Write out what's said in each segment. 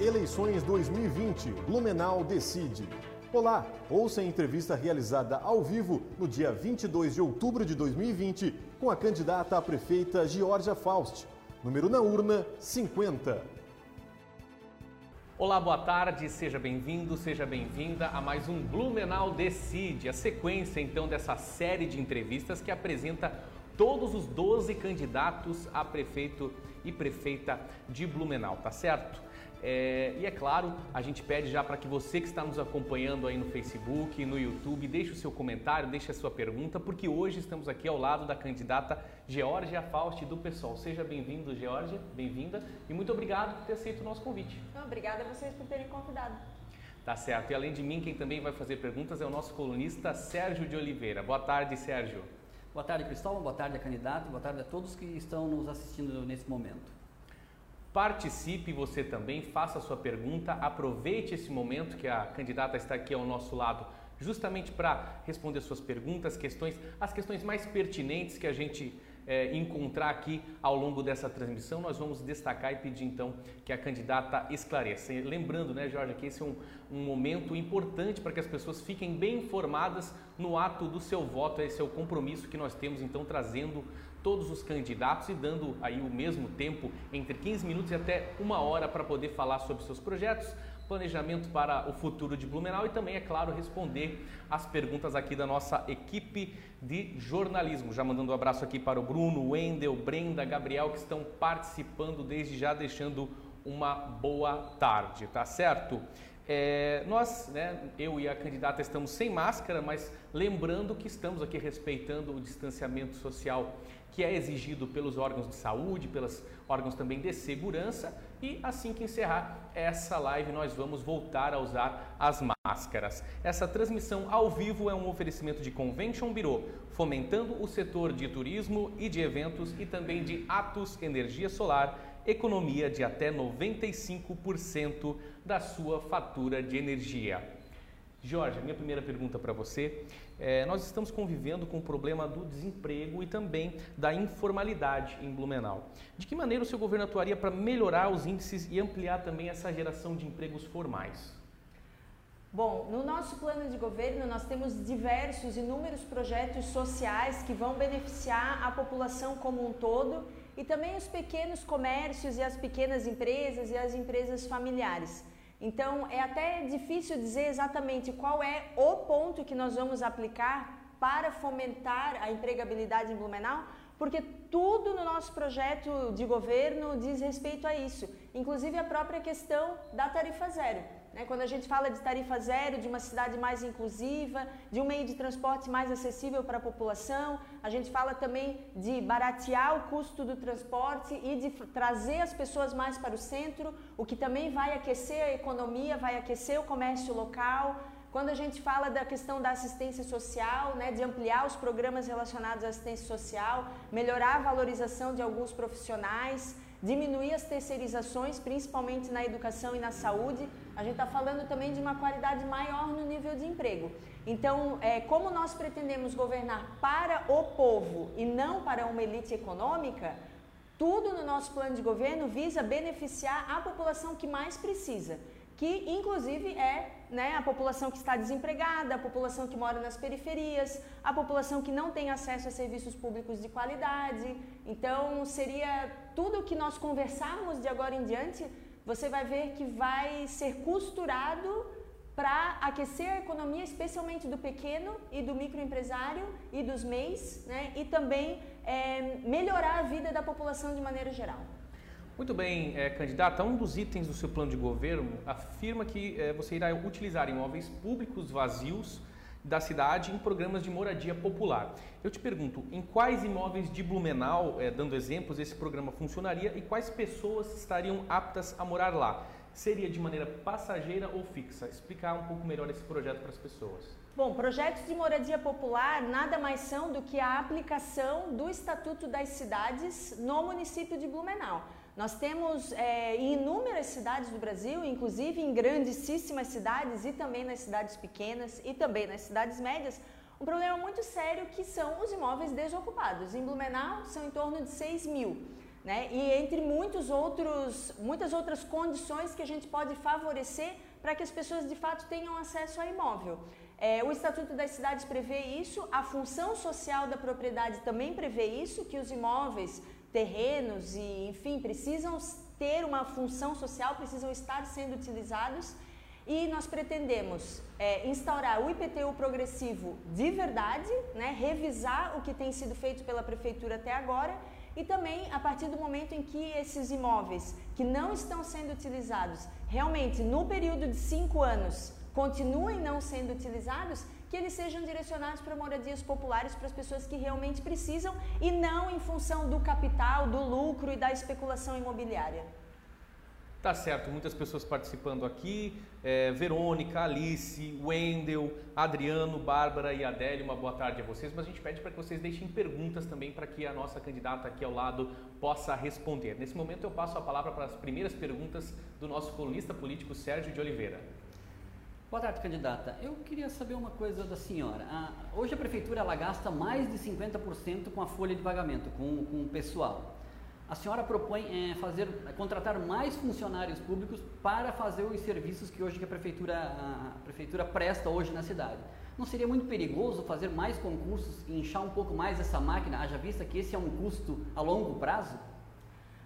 Eleições 2020, Blumenau decide. Olá, ouça a entrevista realizada ao vivo no dia 22 de outubro de 2020 com a candidata a prefeita Georgia Faust. Número na urna 50. Olá, boa tarde, seja bem-vindo, seja bem-vinda a mais um Blumenau Decide, a sequência então dessa série de entrevistas que apresenta todos os 12 candidatos a prefeito e prefeita de Blumenau, tá certo? É, e é claro, a gente pede já para que você que está nos acompanhando aí no Facebook, no YouTube, deixe o seu comentário, deixe a sua pergunta, porque hoje estamos aqui ao lado da candidata Georgia Faust do PSOL. Seja bem-vindo, Georgia, bem-vinda e muito obrigado por ter aceito o nosso convite. obrigada a vocês por terem convidado. Tá certo. E além de mim, quem também vai fazer perguntas é o nosso colunista Sérgio de Oliveira. Boa tarde, Sérgio. Boa tarde, Cristóvão. Boa tarde, candidata. Boa tarde a todos que estão nos assistindo nesse momento. Participe você também, faça a sua pergunta, aproveite esse momento que a candidata está aqui ao nosso lado, justamente para responder suas perguntas, questões, as questões mais pertinentes que a gente é, encontrar aqui ao longo dessa transmissão, nós vamos destacar e pedir então que a candidata esclareça. Lembrando, né, Jorge, que esse é um, um momento importante para que as pessoas fiquem bem informadas no ato do seu voto, esse é o compromisso que nós temos então trazendo todos os candidatos e dando aí o mesmo tempo, entre 15 minutos e até uma hora, para poder falar sobre seus projetos, planejamento para o futuro de Blumenau e também, é claro, responder as perguntas aqui da nossa equipe de jornalismo. Já mandando um abraço aqui para o Bruno, Wendel, Brenda, Gabriel, que estão participando desde já, deixando uma boa tarde, tá certo? É, nós, né, eu e a candidata estamos sem máscara, mas lembrando que estamos aqui respeitando o distanciamento social que é exigido pelos órgãos de saúde, pelos órgãos também de segurança. E assim que encerrar essa live, nós vamos voltar a usar as máscaras. Essa transmissão ao vivo é um oferecimento de Convention Bureau, fomentando o setor de turismo e de eventos e também de Atos Energia Solar economia de até 95% da sua fatura de energia. Jorge, minha primeira pergunta para você. É, nós estamos convivendo com o problema do desemprego e também da informalidade em Blumenau. De que maneira o seu governo atuaria para melhorar os índices e ampliar também essa geração de empregos formais? Bom, no nosso plano de governo nós temos diversos, inúmeros projetos sociais que vão beneficiar a população como um todo e também os pequenos comércios e as pequenas empresas e as empresas familiares. Então é até difícil dizer exatamente qual é o ponto que nós vamos aplicar para fomentar a empregabilidade em Blumenau, porque tudo no nosso projeto de governo diz respeito a isso, inclusive a própria questão da tarifa zero. Né? Quando a gente fala de tarifa zero, de uma cidade mais inclusiva, de um meio de transporte mais acessível para a população, a gente fala também de baratear o custo do transporte e de trazer as pessoas mais para o centro, o que também vai aquecer a economia, vai aquecer o comércio local. Quando a gente fala da questão da assistência social, né, de ampliar os programas relacionados à assistência social, melhorar a valorização de alguns profissionais, diminuir as terceirizações, principalmente na educação e na saúde, a gente está falando também de uma qualidade maior no nível de emprego. Então, é, como nós pretendemos governar para o povo e não para uma elite econômica, tudo no nosso plano de governo visa beneficiar a população que mais precisa que inclusive é né, a população que está desempregada, a população que mora nas periferias, a população que não tem acesso a serviços públicos de qualidade. Então, seria tudo que nós conversarmos de agora em diante, você vai ver que vai ser costurado para aquecer a economia, especialmente do pequeno e do microempresário e dos MEIs, né, e também é, melhorar a vida da população de maneira geral. Muito bem, é, candidata, um dos itens do seu plano de governo afirma que é, você irá utilizar imóveis públicos vazios da cidade em programas de moradia popular. Eu te pergunto, em quais imóveis de Blumenau, é, dando exemplos, esse programa funcionaria e quais pessoas estariam aptas a morar lá? Seria de maneira passageira ou fixa? Explicar um pouco melhor esse projeto para as pessoas. Bom, projetos de moradia popular nada mais são do que a aplicação do Estatuto das Cidades no município de Blumenau. Nós temos é, em inúmeras cidades do Brasil, inclusive em grandíssimas cidades e também nas cidades pequenas e também nas cidades médias, um problema muito sério que são os imóveis desocupados. Em Blumenau são em torno de 6 mil. né? E entre muitos outros, muitas outras condições que a gente pode favorecer para que as pessoas de fato tenham acesso a imóvel. É, o Estatuto das Cidades prevê isso, a função social da propriedade também prevê isso, que os imóveis, terrenos e, enfim, precisam ter uma função social, precisam estar sendo utilizados. E nós pretendemos é, instaurar o IPTU progressivo de verdade, né, revisar o que tem sido feito pela Prefeitura até agora e também a partir do momento em que esses imóveis que não estão sendo utilizados, realmente no período de cinco anos, continuem não sendo utilizados, que eles sejam direcionados para moradias populares para as pessoas que realmente precisam e não em função do capital, do lucro e da especulação imobiliária. Tá certo, muitas pessoas participando aqui. É, Verônica, Alice, Wendel, Adriano, Bárbara e Adélia, uma boa tarde a vocês. Mas a gente pede para que vocês deixem perguntas também para que a nossa candidata aqui ao lado possa responder. Nesse momento eu passo a palavra para as primeiras perguntas do nosso colunista político Sérgio de Oliveira. Boa tarde, candidata. Eu queria saber uma coisa da senhora. Ah, hoje a prefeitura ela gasta mais de 50% com a folha de pagamento, com, com o pessoal a senhora propõe é, fazer, contratar mais funcionários públicos para fazer os serviços que hoje que a prefeitura, a prefeitura presta hoje na cidade. Não seria muito perigoso fazer mais concursos e inchar um pouco mais essa máquina, haja vista que esse é um custo a longo prazo?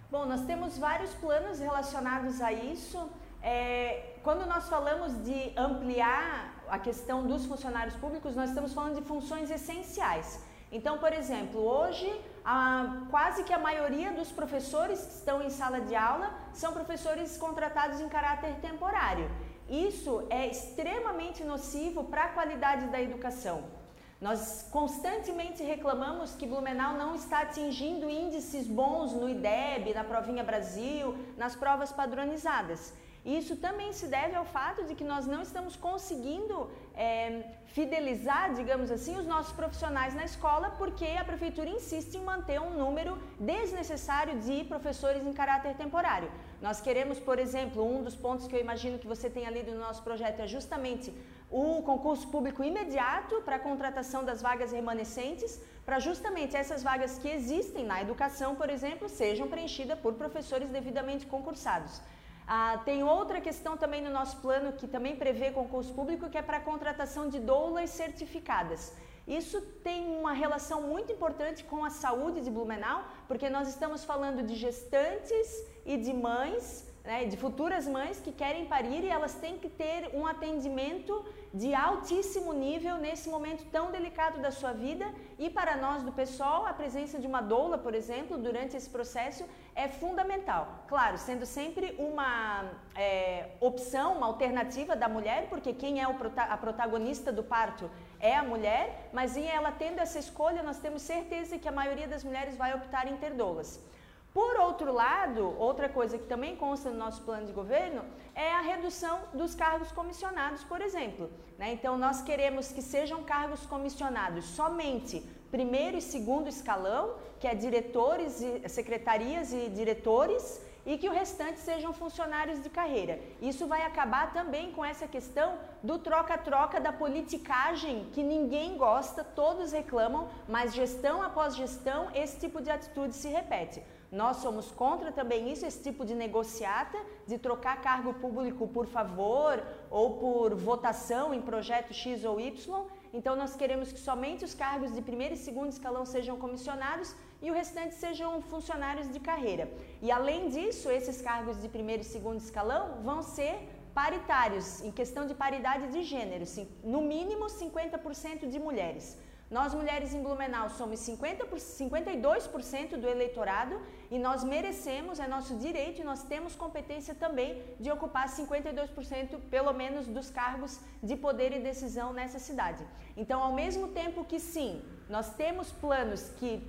Bom, nós temos vários planos relacionados a isso. É, quando nós falamos de ampliar a questão dos funcionários públicos, nós estamos falando de funções essenciais. Então, por exemplo, hoje a, quase que a maioria dos professores que estão em sala de aula são professores contratados em caráter temporário. Isso é extremamente nocivo para a qualidade da educação. Nós constantemente reclamamos que Blumenau não está atingindo índices bons no IDEB, na Provinha Brasil, nas provas padronizadas. Isso também se deve ao fato de que nós não estamos conseguindo é, fidelizar, digamos assim, os nossos profissionais na escola, porque a prefeitura insiste em manter um número desnecessário de professores em caráter temporário. Nós queremos, por exemplo, um dos pontos que eu imagino que você tenha lido no nosso projeto é justamente o concurso público imediato para a contratação das vagas remanescentes, para justamente essas vagas que existem na educação, por exemplo, sejam preenchidas por professores devidamente concursados. Ah, tem outra questão também no nosso plano que também prevê concurso público, que é para a contratação de doulas certificadas. Isso tem uma relação muito importante com a saúde de Blumenau, porque nós estamos falando de gestantes e de mães né, de futuras mães que querem parir e elas têm que ter um atendimento de altíssimo nível nesse momento tão delicado da sua vida. E para nós do pessoal, a presença de uma doula, por exemplo, durante esse processo é fundamental. Claro, sendo sempre uma é, opção, uma alternativa da mulher, porque quem é prota a protagonista do parto é a mulher, mas em ela tendo essa escolha, nós temos certeza que a maioria das mulheres vai optar em ter doulas. Por outro lado, outra coisa que também consta no nosso plano de governo é a redução dos cargos comissionados, por exemplo. Né? Então, nós queremos que sejam cargos comissionados somente primeiro e segundo escalão, que é diretores, secretarias e diretores, e que o restante sejam funcionários de carreira. Isso vai acabar também com essa questão do troca-troca da politicagem que ninguém gosta, todos reclamam, mas gestão após gestão esse tipo de atitude se repete. Nós somos contra também isso, esse tipo de negociata, de trocar cargo público por favor ou por votação em projeto X ou Y. Então, nós queremos que somente os cargos de primeiro e segundo escalão sejam comissionados e o restante sejam funcionários de carreira. E, além disso, esses cargos de primeiro e segundo escalão vão ser paritários, em questão de paridade de gênero, no mínimo 50% de mulheres. Nós mulheres em Blumenau somos 50 por, 52% do eleitorado e nós merecemos, é nosso direito e nós temos competência também de ocupar 52% pelo menos dos cargos de poder e decisão nessa cidade. Então, ao mesmo tempo que sim, nós temos planos que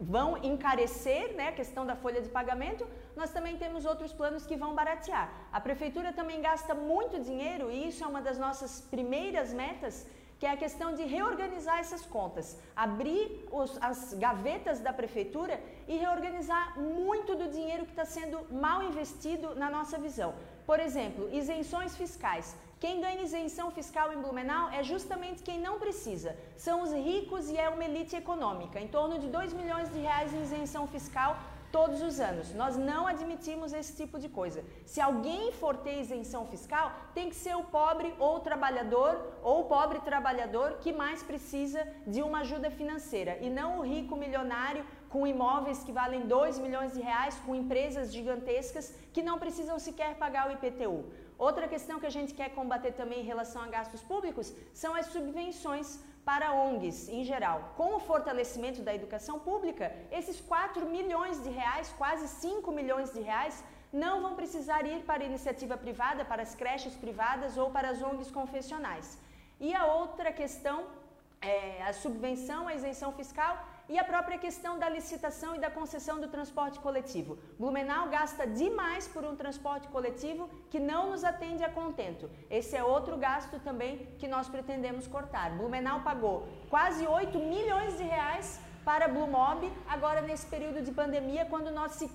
vão encarecer né, a questão da folha de pagamento, nós também temos outros planos que vão baratear. A prefeitura também gasta muito dinheiro e isso é uma das nossas primeiras metas que é a questão de reorganizar essas contas, abrir os, as gavetas da prefeitura e reorganizar muito do dinheiro que está sendo mal investido na nossa visão. Por exemplo, isenções fiscais. Quem ganha isenção fiscal em Blumenau é justamente quem não precisa. São os ricos e é uma elite econômica. Em torno de 2 milhões de reais em isenção fiscal todos os anos. Nós não admitimos esse tipo de coisa. Se alguém for ter isenção fiscal, tem que ser o pobre ou o trabalhador ou o pobre trabalhador que mais precisa de uma ajuda financeira e não o rico milionário com imóveis que valem 2 milhões de reais, com empresas gigantescas que não precisam sequer pagar o IPTU. Outra questão que a gente quer combater também em relação a gastos públicos são as subvenções para ONGs em geral. Com o fortalecimento da educação pública, esses 4 milhões de reais, quase 5 milhões de reais, não vão precisar ir para a iniciativa privada, para as creches privadas ou para as ONGs confessionais. E a outra questão, é, a subvenção, a isenção fiscal, e a própria questão da licitação e da concessão do transporte coletivo. Blumenau gasta demais por um transporte coletivo que não nos atende a contento. Esse é outro gasto também que nós pretendemos cortar. Blumenau pagou quase 8 milhões de reais para Blumob agora nesse período de pandemia, quando nós se,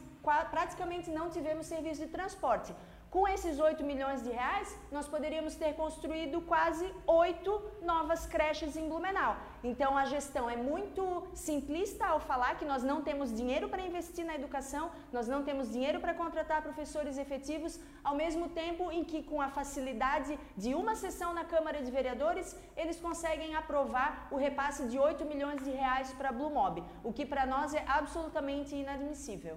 praticamente não tivemos serviço de transporte. Com esses 8 milhões de reais, nós poderíamos ter construído quase oito novas creches em Blumenau. Então a gestão é muito simplista ao falar que nós não temos dinheiro para investir na educação, nós não temos dinheiro para contratar professores efetivos, ao mesmo tempo em que com a facilidade de uma sessão na Câmara de Vereadores, eles conseguem aprovar o repasse de 8 milhões de reais para a Blumob, o que para nós é absolutamente inadmissível.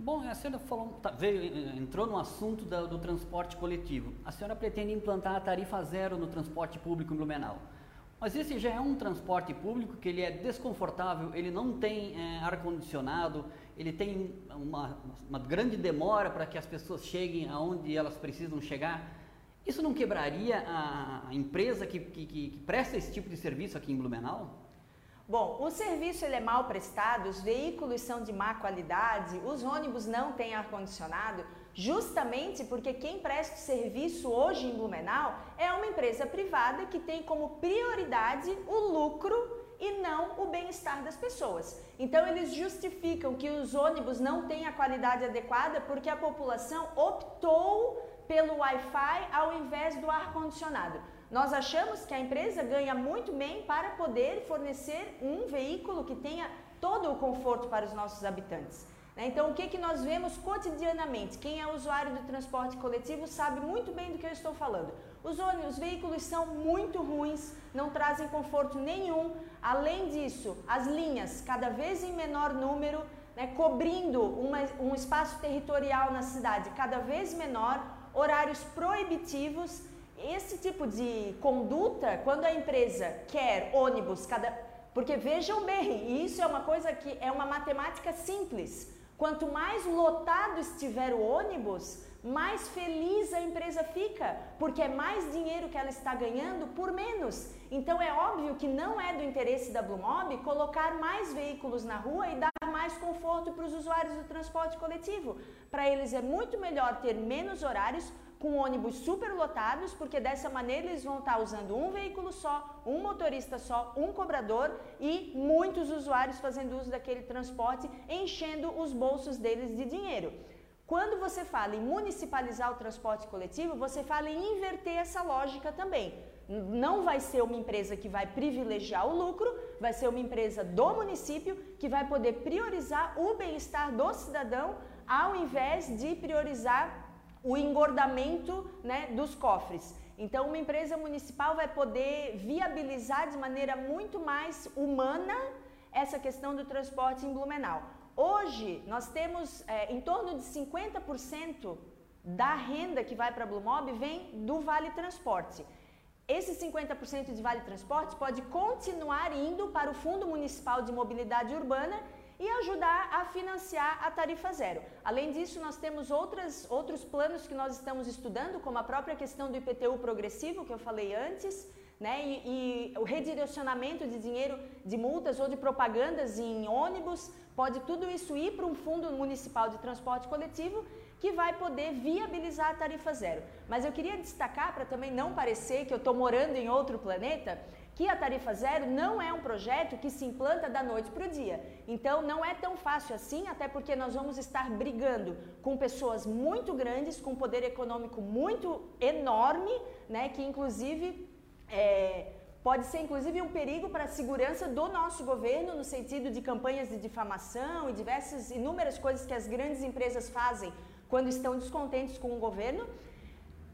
Bom, a senhora falou, tá, veio, entrou no assunto da, do transporte coletivo. A senhora pretende implantar a tarifa zero no transporte público em Blumenau. Mas esse já é um transporte público que ele é desconfortável, ele não tem é, ar-condicionado, ele tem uma, uma grande demora para que as pessoas cheguem aonde elas precisam chegar. Isso não quebraria a, a empresa que, que, que presta esse tipo de serviço aqui em Blumenau? Bom, o serviço ele é mal prestado, os veículos são de má qualidade, os ônibus não têm ar-condicionado, justamente porque quem presta o serviço hoje em Blumenau é uma empresa privada que tem como prioridade o lucro e não o bem-estar das pessoas. Então eles justificam que os ônibus não têm a qualidade adequada porque a população optou pelo Wi-Fi ao invés do ar-condicionado. Nós achamos que a empresa ganha muito bem para poder fornecer um veículo que tenha todo o conforto para os nossos habitantes. Né? Então, o que, que nós vemos cotidianamente? Quem é usuário do transporte coletivo sabe muito bem do que eu estou falando. Os ônibus, os veículos são muito ruins, não trazem conforto nenhum. Além disso, as linhas, cada vez em menor número, né, cobrindo uma, um espaço territorial na cidade cada vez menor, horários proibitivos esse tipo de conduta, quando a empresa quer ônibus, cada. Porque vejam bem, isso é uma coisa que é uma matemática simples. Quanto mais lotado estiver o ônibus, mais feliz a empresa fica, porque é mais dinheiro que ela está ganhando por menos. Então é óbvio que não é do interesse da Blumob colocar mais veículos na rua e dar mais conforto para os usuários do transporte coletivo. Para eles é muito melhor ter menos horários, com ônibus superlotados, porque dessa maneira eles vão estar usando um veículo só, um motorista só, um cobrador e muitos usuários fazendo uso daquele transporte, enchendo os bolsos deles de dinheiro. Quando você fala em municipalizar o transporte coletivo, você fala em inverter essa lógica também. Não vai ser uma empresa que vai privilegiar o lucro, vai ser uma empresa do município que vai poder priorizar o bem-estar do cidadão ao invés de priorizar o engordamento né, dos cofres. Então, uma empresa municipal vai poder viabilizar de maneira muito mais humana essa questão do transporte em Blumenau. Hoje, nós temos é, em torno de 50% da renda que vai para a Blumob vem do Vale Transporte. Esse 50% de Vale Transporte pode continuar indo para o Fundo Municipal de Mobilidade Urbana e ajudar a financiar a tarifa zero. Além disso, nós temos outras, outros planos que nós estamos estudando, como a própria questão do IPTU progressivo, que eu falei antes, né? E, e, o redirecionamento de dinheiro de multas ou de propagandas em ônibus, pode tudo isso ir para um fundo municipal de transporte coletivo que vai poder viabilizar a tarifa zero. Mas eu queria destacar, para também não parecer que eu estou morando em outro planeta, que a tarifa zero não é um projeto que se implanta da noite para o dia. Então não é tão fácil assim, até porque nós vamos estar brigando com pessoas muito grandes, com poder econômico muito enorme, né, que inclusive é, pode ser inclusive um perigo para a segurança do nosso governo, no sentido de campanhas de difamação e diversas, inúmeras coisas que as grandes empresas fazem quando estão descontentes com o governo.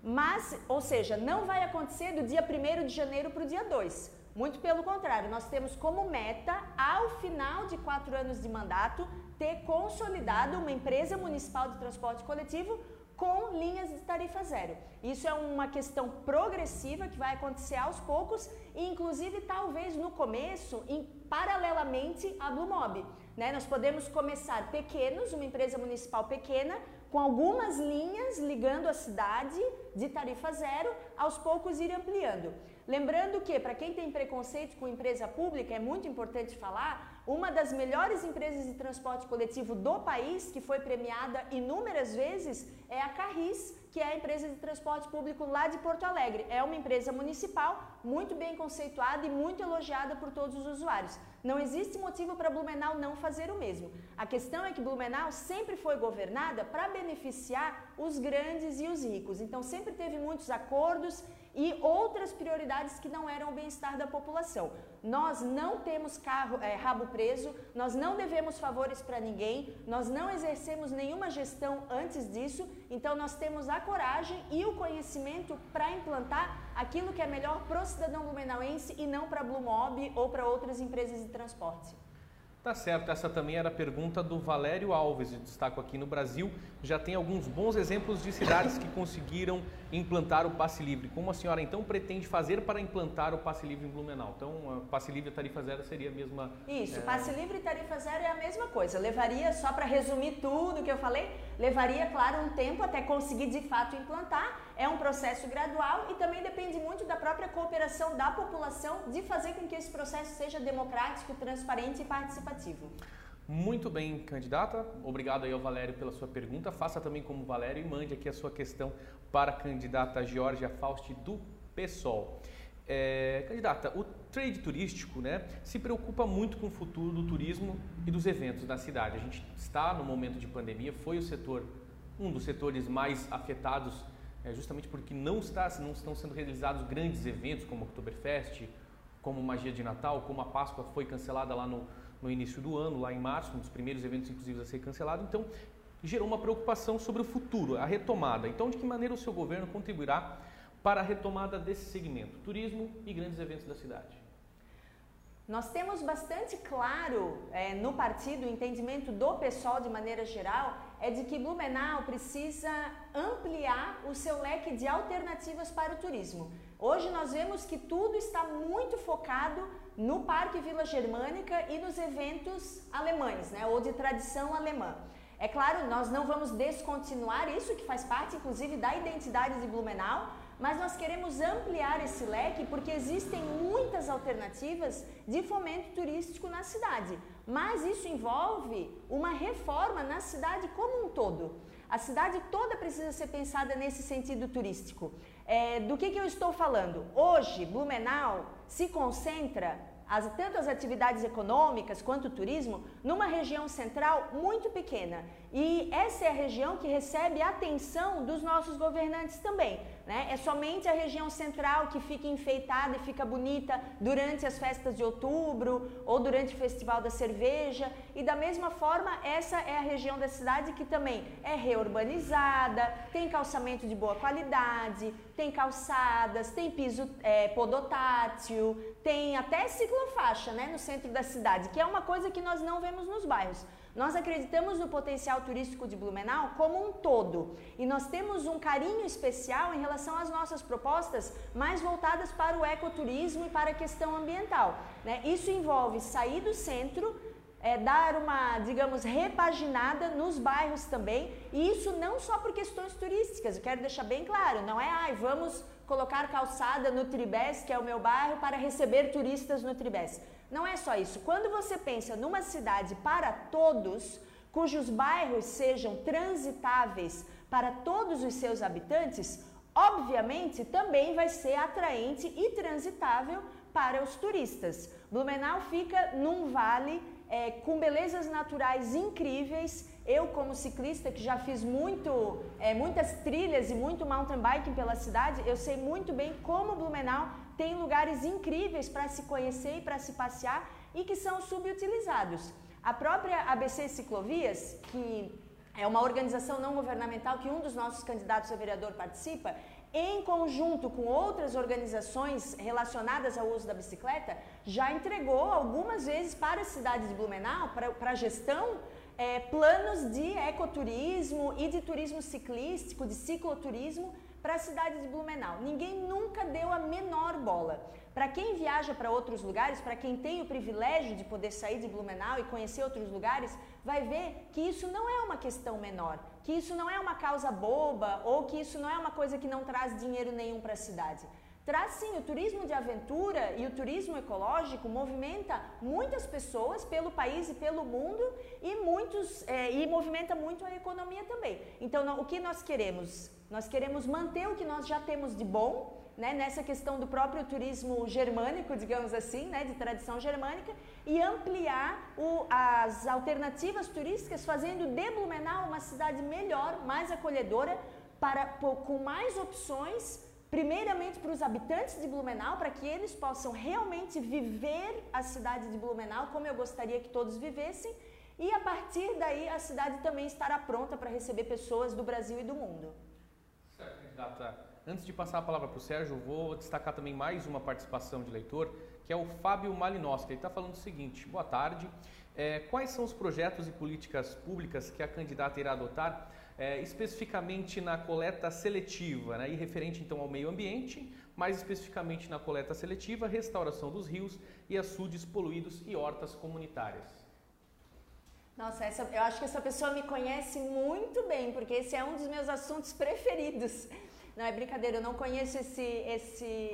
Mas, ou seja, não vai acontecer do dia 1 de janeiro para o dia 2. Muito pelo contrário, nós temos como meta, ao final de quatro anos de mandato, ter consolidado uma empresa municipal de transporte coletivo com linhas de tarifa zero. Isso é uma questão progressiva que vai acontecer aos poucos e, inclusive, talvez no começo, em, paralelamente à Blue Mob. Né? Nós podemos começar pequenos, uma empresa municipal pequena, com algumas linhas ligando a cidade de tarifa zero, aos poucos ir ampliando. Lembrando que, para quem tem preconceito com empresa pública, é muito importante falar, uma das melhores empresas de transporte coletivo do país, que foi premiada inúmeras vezes, é a Carris, que é a empresa de transporte público lá de Porto Alegre. É uma empresa municipal, muito bem conceituada e muito elogiada por todos os usuários. Não existe motivo para Blumenau não fazer o mesmo. A questão é que Blumenau sempre foi governada para beneficiar os grandes e os ricos. Então sempre teve muitos acordos e outras prioridades que não eram o bem-estar da população. Nós não temos carro, é, rabo preso, nós não devemos favores para ninguém, nós não exercemos nenhuma gestão antes disso, então nós temos a coragem e o conhecimento para implantar aquilo que é melhor para o cidadão blumenauense e não para a Blumob ou para outras empresas de transporte. Tá certo, essa também era a pergunta do Valério Alves, de destaco aqui no Brasil. Já tem alguns bons exemplos de cidades que conseguiram implantar o passe livre. Como a senhora então pretende fazer para implantar o passe livre em Blumenau? Então, passe livre e tarifa zero seria a mesma. Isso, é... passe livre e tarifa zero é a mesma coisa. Levaria, só para resumir tudo que eu falei, levaria, claro, um tempo até conseguir de fato implantar. É um processo gradual e também depende muito da própria cooperação da população de fazer com que esse processo seja democrático, transparente e participativo. Muito bem, candidata. Obrigado aí ao Valério pela sua pergunta. Faça também como Valério e mande aqui a sua questão para a candidata Georgia Fausti do PSOL. É, candidata, o trade turístico né, se preocupa muito com o futuro do turismo e dos eventos na cidade. A gente está no momento de pandemia, foi o setor, um dos setores mais afetados, é, justamente porque não, está, não estão sendo realizados grandes eventos como o Oktoberfest, como Magia de Natal, como a Páscoa foi cancelada lá no, no início do ano, lá em março, um dos primeiros eventos inclusive a ser cancelado. Então, gerou uma preocupação sobre o futuro, a retomada. Então, de que maneira o seu governo contribuirá para a retomada desse segmento, turismo e grandes eventos da cidade? Nós temos bastante claro é, no partido o entendimento do pessoal de maneira geral é de que Blumenau precisa ampliar o seu leque de alternativas para o turismo. Hoje nós vemos que tudo está muito focado no Parque Vila Germânica e nos eventos alemães, né, ou de tradição alemã. É claro, nós não vamos descontinuar isso, que faz parte inclusive da identidade de Blumenau, mas nós queremos ampliar esse leque porque existem muitas alternativas de fomento turístico na cidade. Mas isso envolve uma reforma na cidade como um todo. A cidade toda precisa ser pensada nesse sentido turístico. É, do que, que eu estou falando? Hoje, Blumenau se concentra as, tanto as atividades econômicas quanto o turismo numa região central muito pequena. E essa é a região que recebe a atenção dos nossos governantes também. Né? É somente a região central que fica enfeitada e fica bonita durante as festas de outubro ou durante o Festival da Cerveja. E da mesma forma, essa é a região da cidade que também é reurbanizada, tem calçamento de boa qualidade, tem calçadas, tem piso é, podotátil, tem até ciclofaixa né, no centro da cidade, que é uma coisa que nós não vemos nos bairros. Nós acreditamos no potencial turístico de Blumenau como um todo e nós temos um carinho especial em relação às nossas propostas mais voltadas para o ecoturismo e para a questão ambiental. Né? Isso envolve sair do centro, é, dar uma, digamos, repaginada nos bairros também, e isso não só por questões turísticas, eu quero deixar bem claro, não é, ai, vamos colocar calçada no Tribés, que é o meu bairro, para receber turistas no Tribés. Não é só isso. Quando você pensa numa cidade para todos, cujos bairros sejam transitáveis para todos os seus habitantes, obviamente também vai ser atraente e transitável para os turistas. Blumenau fica num vale é, com belezas naturais incríveis. Eu, como ciclista que já fiz muito, é, muitas trilhas e muito mountain biking pela cidade, eu sei muito bem como Blumenau tem lugares incríveis para se conhecer e para se passear e que são subutilizados. A própria ABC Ciclovias, que é uma organização não governamental que um dos nossos candidatos a vereador participa, em conjunto com outras organizações relacionadas ao uso da bicicleta, já entregou algumas vezes para a cidade de Blumenau, para, a gestão, é, planos de ecoturismo e de turismo ciclístico, de cicloturismo para a cidade de Blumenau. Ninguém nunca deu a menor bola. Para quem viaja para outros lugares, para quem tem o privilégio de poder sair de Blumenau e conhecer outros lugares, vai ver que isso não é uma questão menor, que isso não é uma causa boba ou que isso não é uma coisa que não traz dinheiro nenhum para a cidade. Traz sim, o turismo de aventura e o turismo ecológico movimenta muitas pessoas pelo país e pelo mundo e, muitos, é, e movimenta muito a economia também. Então, o que nós queremos? Nós queremos manter o que nós já temos de bom, né, nessa questão do próprio turismo germânico, digamos assim, né, de tradição germânica, e ampliar o, as alternativas turísticas, fazendo de Blumenau uma cidade melhor, mais acolhedora, para, com mais opções primeiramente para os habitantes de Blumenau, para que eles possam realmente viver a cidade de Blumenau como eu gostaria que todos vivessem, e a partir daí a cidade também estará pronta para receber pessoas do Brasil e do mundo. Candidata. Antes de passar a palavra para o Sérgio, vou destacar também mais uma participação de leitor, que é o Fábio Malinowski. Ele está falando o seguinte: boa tarde. É, quais são os projetos e políticas públicas que a candidata irá adotar é, especificamente na coleta seletiva, né, e referente então ao meio ambiente, mais especificamente na coleta seletiva, restauração dos rios e açudes poluídos e hortas comunitárias. Nossa, essa, eu acho que essa pessoa me conhece muito bem, porque esse é um dos meus assuntos preferidos. Não é brincadeira, eu não conheço esse, esse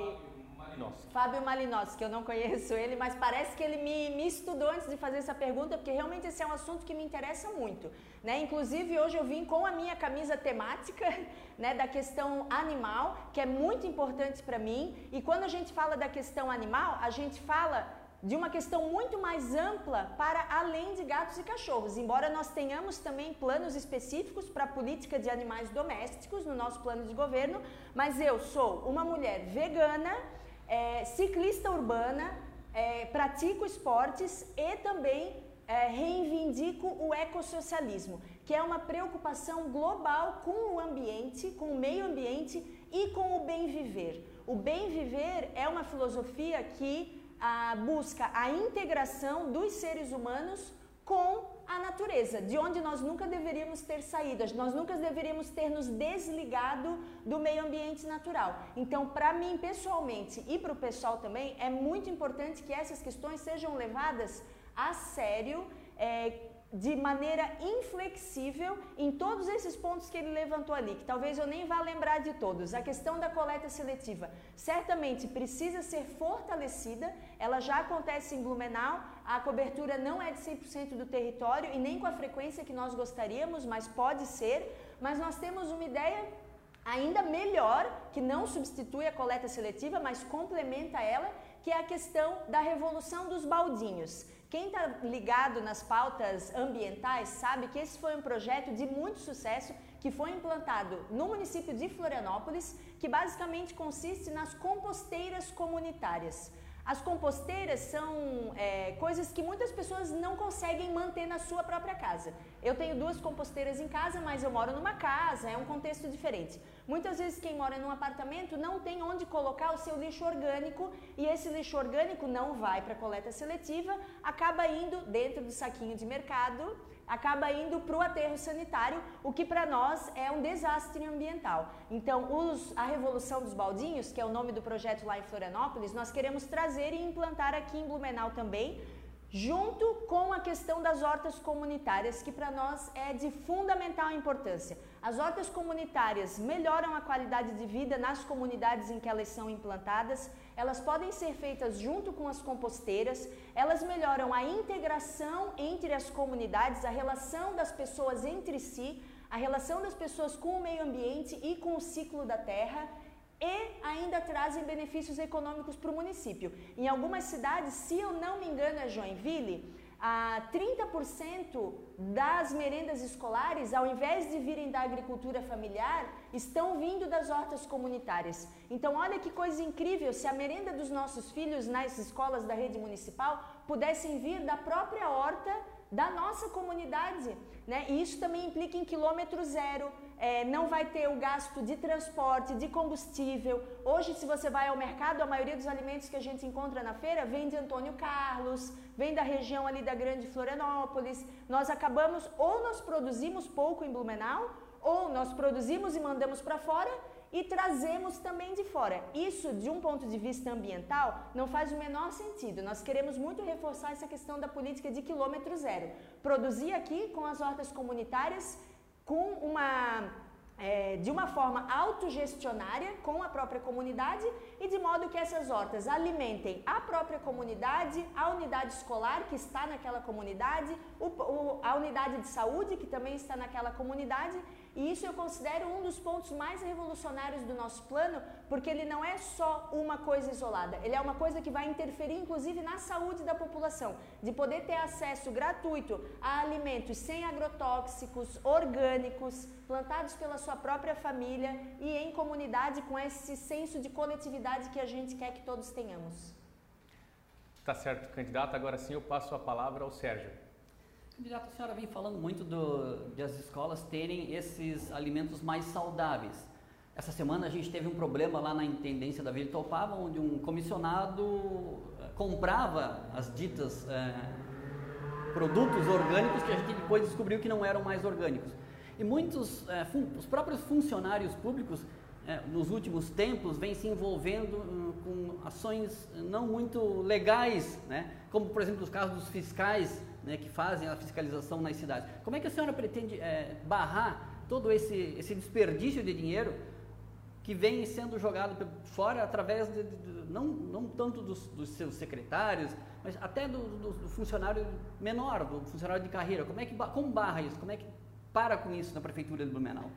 Malinowski. Fábio Malinowski, que eu não conheço ele, mas parece que ele me, me estudou antes de fazer essa pergunta, porque realmente esse é um assunto que me interessa muito. Né? Inclusive, hoje eu vim com a minha camisa temática né, da questão animal, que é muito importante para mim. E quando a gente fala da questão animal, a gente fala de uma questão muito mais ampla para além de gatos e cachorros. Embora nós tenhamos também planos específicos para a política de animais domésticos no nosso plano de governo, mas eu sou uma mulher vegana é, ciclista urbana, é, pratico esportes e também é, reivindico o ecossocialismo, que é uma preocupação global com o ambiente, com o meio ambiente e com o bem viver. O bem viver é uma filosofia que ah, busca a integração dos seres humanos com a natureza, de onde nós nunca deveríamos ter saído, nós nunca deveríamos ter nos desligado do meio ambiente natural. Então, para mim pessoalmente e para o pessoal também, é muito importante que essas questões sejam levadas a sério. É, de maneira inflexível em todos esses pontos que ele levantou ali, que talvez eu nem vá lembrar de todos. A questão da coleta seletiva certamente precisa ser fortalecida, ela já acontece em Blumenau, a cobertura não é de 100% do território e nem com a frequência que nós gostaríamos, mas pode ser. Mas nós temos uma ideia ainda melhor, que não substitui a coleta seletiva, mas complementa ela, que é a questão da revolução dos baldinhos. Quem está ligado nas pautas ambientais sabe que esse foi um projeto de muito sucesso que foi implantado no município de Florianópolis, que basicamente consiste nas composteiras comunitárias. As composteiras são é, coisas que muitas pessoas não conseguem manter na sua própria casa. Eu tenho duas composteiras em casa, mas eu moro numa casa, é um contexto diferente. Muitas vezes quem mora num apartamento não tem onde colocar o seu lixo orgânico e esse lixo orgânico não vai para coleta seletiva, acaba indo dentro do saquinho de mercado acaba indo para o aterro sanitário, o que para nós é um desastre ambiental. Então, os, a Revolução dos Baldinhos, que é o nome do projeto lá em Florianópolis, nós queremos trazer e implantar aqui em Blumenau também, junto com a questão das hortas comunitárias, que para nós é de fundamental importância. As hortas comunitárias melhoram a qualidade de vida nas comunidades em que elas são implantadas, elas podem ser feitas junto com as composteiras, elas melhoram a integração entre as comunidades, a relação das pessoas entre si, a relação das pessoas com o meio ambiente e com o ciclo da terra e ainda trazem benefícios econômicos para o município. Em algumas cidades, se eu não me engano, é Joinville, a 30% das merendas escolares, ao invés de virem da agricultura familiar, estão vindo das hortas comunitárias. Então, olha que coisa incrível, se a merenda dos nossos filhos nas escolas da rede municipal pudessem vir da própria horta da nossa comunidade, né? E isso também implica em quilômetro zero, é, não vai ter o gasto de transporte, de combustível. Hoje, se você vai ao mercado, a maioria dos alimentos que a gente encontra na feira vem de Antônio Carlos, vem da região ali da Grande Florianópolis. Nós acabamos, ou nós produzimos pouco em Blumenau, ou nós produzimos e mandamos para fora e trazemos também de fora. Isso, de um ponto de vista ambiental, não faz o menor sentido. Nós queremos muito reforçar essa questão da política de quilômetro zero. Produzir aqui com as hortas comunitárias, com uma é, de uma forma autogestionária com a própria comunidade e de modo que essas hortas alimentem a própria comunidade, a unidade escolar que está naquela comunidade, o, o, a unidade de saúde que também está naquela comunidade e isso eu considero um dos pontos mais revolucionários do nosso plano, porque ele não é só uma coisa isolada, ele é uma coisa que vai interferir inclusive na saúde da população, de poder ter acesso gratuito a alimentos sem agrotóxicos, orgânicos, plantados pela sua própria família e em comunidade com esse senso de coletividade que a gente quer que todos tenhamos. Tá certo, candidato. Agora sim eu passo a palavra ao Sérgio. A senhora vem falando muito do, de as escolas terem esses alimentos mais saudáveis. Essa semana a gente teve um problema lá na Intendência da Vila Topava, onde um comissionado eh, comprava as ditas é, produtos orgânicos que a gente depois descobriu que não eram mais orgânicos. E muitos, é, os próprios funcionários públicos, é, nos últimos tempos, vêm se envolvendo hum, com ações não muito legais, né? como por exemplo os casos dos fiscais né, que fazem a fiscalização nas cidades. Como é que a senhora pretende é, barrar todo esse, esse desperdício de dinheiro que vem sendo jogado fora através de, de, não, não tanto dos, dos, seus secretários, mas até do, do, do, funcionário menor, do funcionário de carreira. Como é que como barra isso? Como é que para com isso na prefeitura de Blumenau?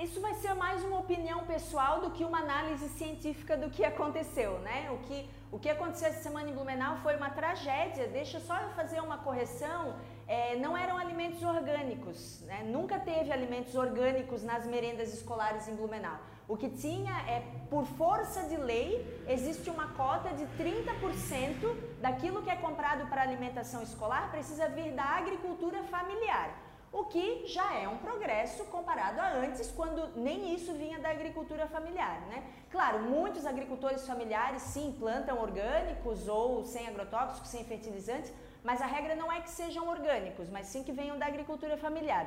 Isso vai ser mais uma opinião pessoal do que uma análise científica do que aconteceu, né? O que o que aconteceu essa semana em Blumenau foi uma tragédia. Deixa só eu fazer uma correção. É, não eram alimentos orgânicos, né? nunca teve alimentos orgânicos nas merendas escolares em Blumenau. O que tinha é, por força de lei, existe uma cota de 30% daquilo que é comprado para alimentação escolar precisa vir da agricultura familiar o que já é um progresso comparado a antes, quando nem isso vinha da agricultura familiar, né? Claro, muitos agricultores familiares sim plantam orgânicos ou sem agrotóxicos, sem fertilizantes, mas a regra não é que sejam orgânicos, mas sim que venham da agricultura familiar.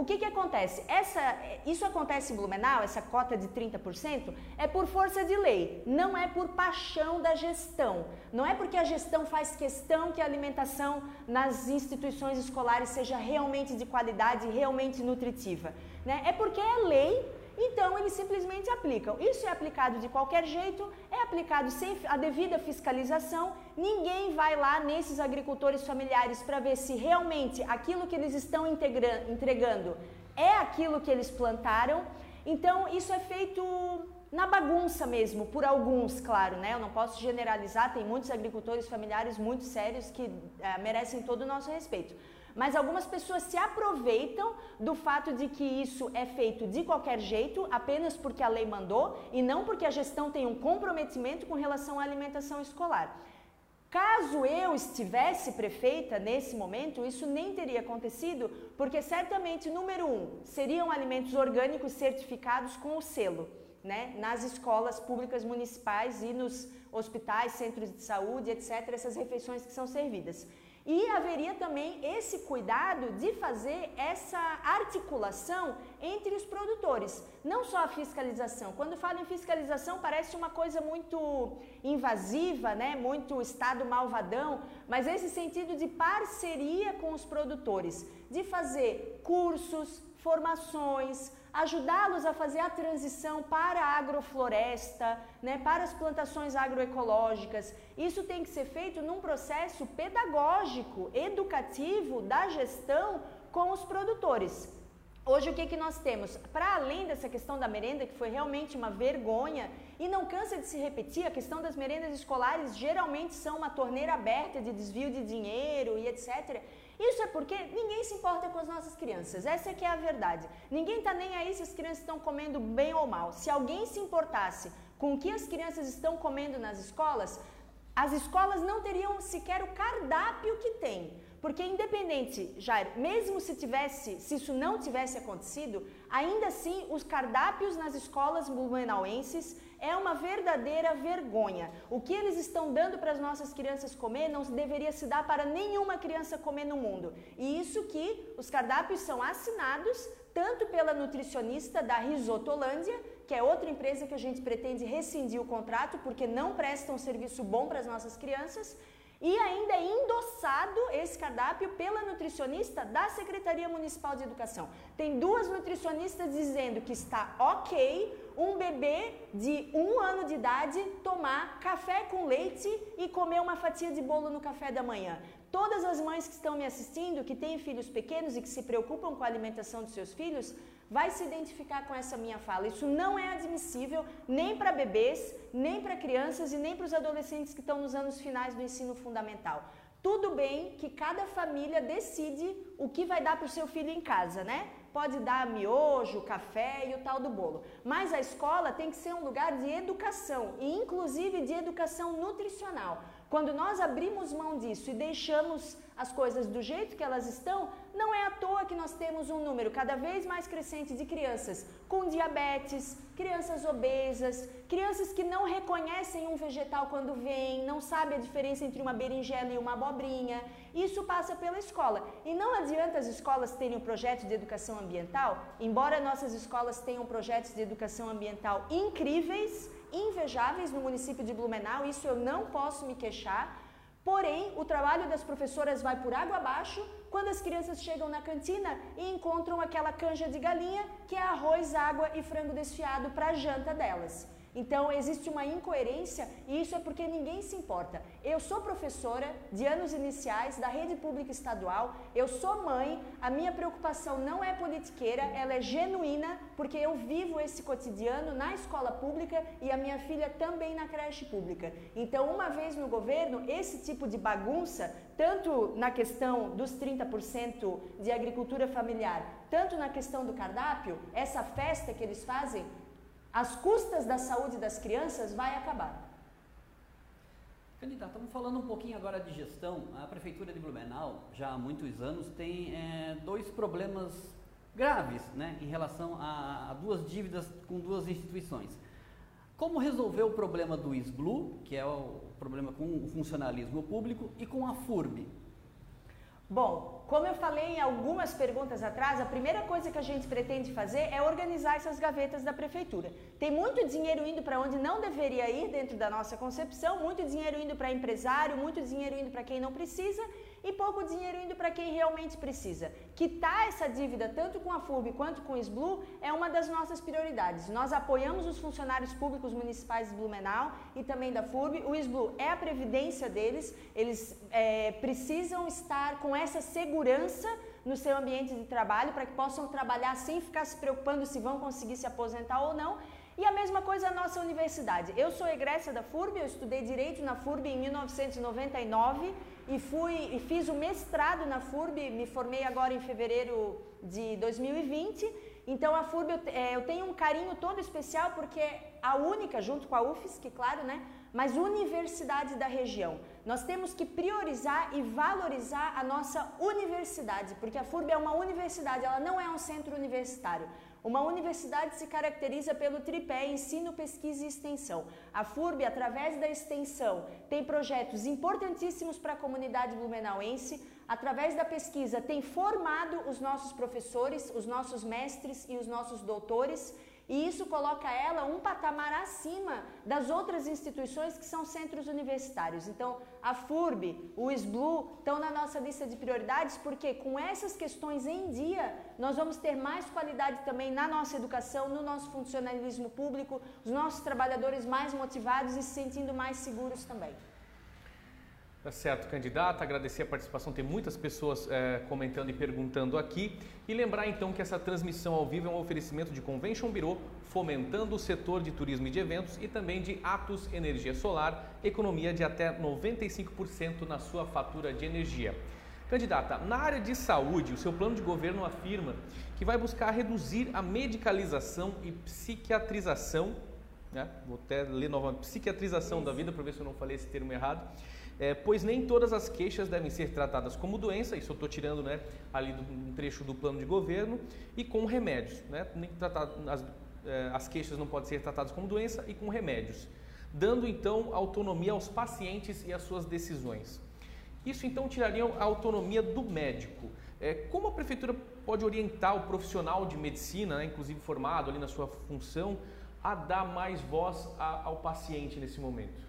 O que, que acontece? Essa, isso acontece em Blumenau, essa cota de 30%, é por força de lei, não é por paixão da gestão. Não é porque a gestão faz questão que a alimentação nas instituições escolares seja realmente de qualidade, realmente nutritiva. Né? É porque é lei então, eles simplesmente aplicam. Isso é aplicado de qualquer jeito, é aplicado sem a devida fiscalização. Ninguém vai lá nesses agricultores familiares para ver se realmente aquilo que eles estão entregando é aquilo que eles plantaram. Então, isso é feito na bagunça mesmo, por alguns, claro, né? Eu não posso generalizar, tem muitos agricultores familiares muito sérios que é, merecem todo o nosso respeito mas algumas pessoas se aproveitam do fato de que isso é feito de qualquer jeito, apenas porque a lei mandou e não porque a gestão tem um comprometimento com relação à alimentação escolar. Caso eu estivesse prefeita nesse momento, isso nem teria acontecido, porque certamente, número um, seriam alimentos orgânicos certificados com o selo, né, nas escolas públicas municipais e nos hospitais, centros de saúde, etc., essas refeições que são servidas. E haveria também esse cuidado de fazer essa articulação entre os produtores, não só a fiscalização. Quando falo em fiscalização, parece uma coisa muito invasiva, né? muito Estado malvadão, mas esse sentido de parceria com os produtores, de fazer cursos, formações, ajudá-los a fazer a transição para a agrofloresta, né, para as plantações agroecológicas. Isso tem que ser feito num processo pedagógico, educativo da gestão com os produtores. Hoje o que, que nós temos? Para além dessa questão da merenda, que foi realmente uma vergonha E não cansa de se repetir, a questão das merendas escolares geralmente são uma torneira aberta de desvio de dinheiro e etc. Isso é porque ninguém se importa com as nossas crianças. Essa é que é a verdade. Ninguém está nem aí se as crianças estão comendo bem ou mal. Se alguém se importasse com o que as crianças estão comendo nas escolas, as escolas não teriam sequer o cardápio que tem. Porque independente, Jair, mesmo se tivesse, se isso não tivesse acontecido, ainda assim os cardápios nas escolas blumenauenses é uma verdadeira vergonha. O que eles estão dando para as nossas crianças comer não deveria se dar para nenhuma criança comer no mundo. E isso que os cardápios são assinados tanto pela nutricionista da Risotolândia, que é outra empresa que a gente pretende rescindir o contrato porque não presta um serviço bom para as nossas crianças, e ainda é endossado esse cardápio pela nutricionista da Secretaria Municipal de Educação. Tem duas nutricionistas dizendo que está ok um bebê de um ano de idade tomar café com leite e comer uma fatia de bolo no café da manhã. Todas as mães que estão me assistindo, que têm filhos pequenos e que se preocupam com a alimentação dos seus filhos, vai se identificar com essa minha fala. Isso não é admissível nem para bebês, nem para crianças e nem para os adolescentes que estão nos anos finais do ensino fundamental. Tudo bem que cada família decide o que vai dar para o seu filho em casa, né? Pode dar miojo, café e o tal do bolo. Mas a escola tem que ser um lugar de educação e inclusive de educação nutricional. Quando nós abrimos mão disso e deixamos as coisas do jeito que elas estão, não é à toa que nós temos um número cada vez mais crescente de crianças com diabetes, crianças obesas, crianças que não reconhecem um vegetal quando vem, não sabem a diferença entre uma berinjela e uma abobrinha. Isso passa pela escola. E não adianta as escolas terem um projeto de educação ambiental, embora nossas escolas tenham projetos de educação ambiental incríveis invejáveis no município de Blumenau, isso eu não posso me queixar. Porém, o trabalho das professoras vai por água abaixo quando as crianças chegam na cantina e encontram aquela canja de galinha que é arroz, água e frango desfiado para a janta delas. Então existe uma incoerência e isso é porque ninguém se importa. Eu sou professora de anos iniciais da rede pública estadual, eu sou mãe, a minha preocupação não é politiqueira, ela é genuína porque eu vivo esse cotidiano na escola pública e a minha filha também na creche pública. Então, uma vez no governo, esse tipo de bagunça, tanto na questão dos 30% de agricultura familiar, tanto na questão do cardápio, essa festa que eles fazem, às custas da saúde das crianças, vai acabar. Candidato, estamos falando um pouquinho agora de gestão. A Prefeitura de Blumenau, já há muitos anos, tem é, dois problemas graves né, em relação a, a, duas dívidas com duas instituições. Como resolver o problema do SBLU, que é o problema com o funcionalismo público, e com a FURB? Bom, como eu falei em algumas perguntas atrás, a primeira coisa que a gente pretende fazer é organizar essas gavetas da prefeitura. Tem muito dinheiro indo para onde não deveria ir dentro da nossa concepção, muito dinheiro indo para empresário, muito dinheiro indo para quem não precisa e pouco dinheiro indo para quem realmente precisa. Quitar essa dívida tanto com a FURB quanto com o SBLU é uma das nossas prioridades. Nós apoiamos os funcionários públicos municipais de Blumenau e também da FURB. O SBLU é a previdência deles, eles é, precisam estar com essa segurança no seu ambiente de trabalho para que possam trabalhar sem ficar se preocupando se vão conseguir se aposentar ou não. E a mesma coisa a nossa universidade. Eu sou egressa da FURB, eu estudei Direito na FURB em 1999 e fui e fiz o mestrado na FURB, me formei agora em fevereiro de 2020. Então a FURB eu, é, eu tenho um carinho todo especial porque é a única, junto com a UFSC, claro, né? Mas universidade da região. Nós temos que priorizar e valorizar a nossa universidade, porque a FURB é uma universidade, ela não é um centro universitário. Uma universidade se caracteriza pelo tripé ensino, pesquisa e extensão. A FURB, através da extensão, tem projetos importantíssimos para a comunidade blumenauense. Através da pesquisa, tem formado os nossos professores, os nossos mestres e os nossos doutores e isso coloca ela um patamar acima das outras instituições que são centros universitários. Então, a FURB, o SBLU estão na nossa lista de prioridades porque com essas questões em dia, nós vamos ter mais qualidade também na nossa educação, no nosso funcionalismo público, os nossos trabalhadores mais motivados e se sentindo mais seguros também. Tá certo, candidata. Agradecer a participação. Tem muitas pessoas é, comentando e perguntando aqui. E lembrar então que essa transmissão ao vivo é um oferecimento de Convention Bureau, fomentando o setor de turismo e de eventos e também de Atos Energia Solar, economia de até 95% na sua fatura de energia. Candidata, na área de saúde, o seu plano de governo afirma que vai buscar reduzir a medicalização e psiquiatrização, né? vou até ler novamente, psiquiatrização da vida, para ver se eu não falei esse termo errado, é, pois nem todas as queixas devem ser tratadas como doença, isso eu estou tirando né, ali do, um trecho do plano de governo, e com remédios. Né, nem tratar, as, é, as queixas não podem ser tratadas como doença e com remédios, dando então autonomia aos pacientes e às suas decisões. Isso então tiraria a autonomia do médico. É, como a prefeitura pode orientar o profissional de medicina, né, inclusive formado ali na sua função, a dar mais voz a, ao paciente nesse momento?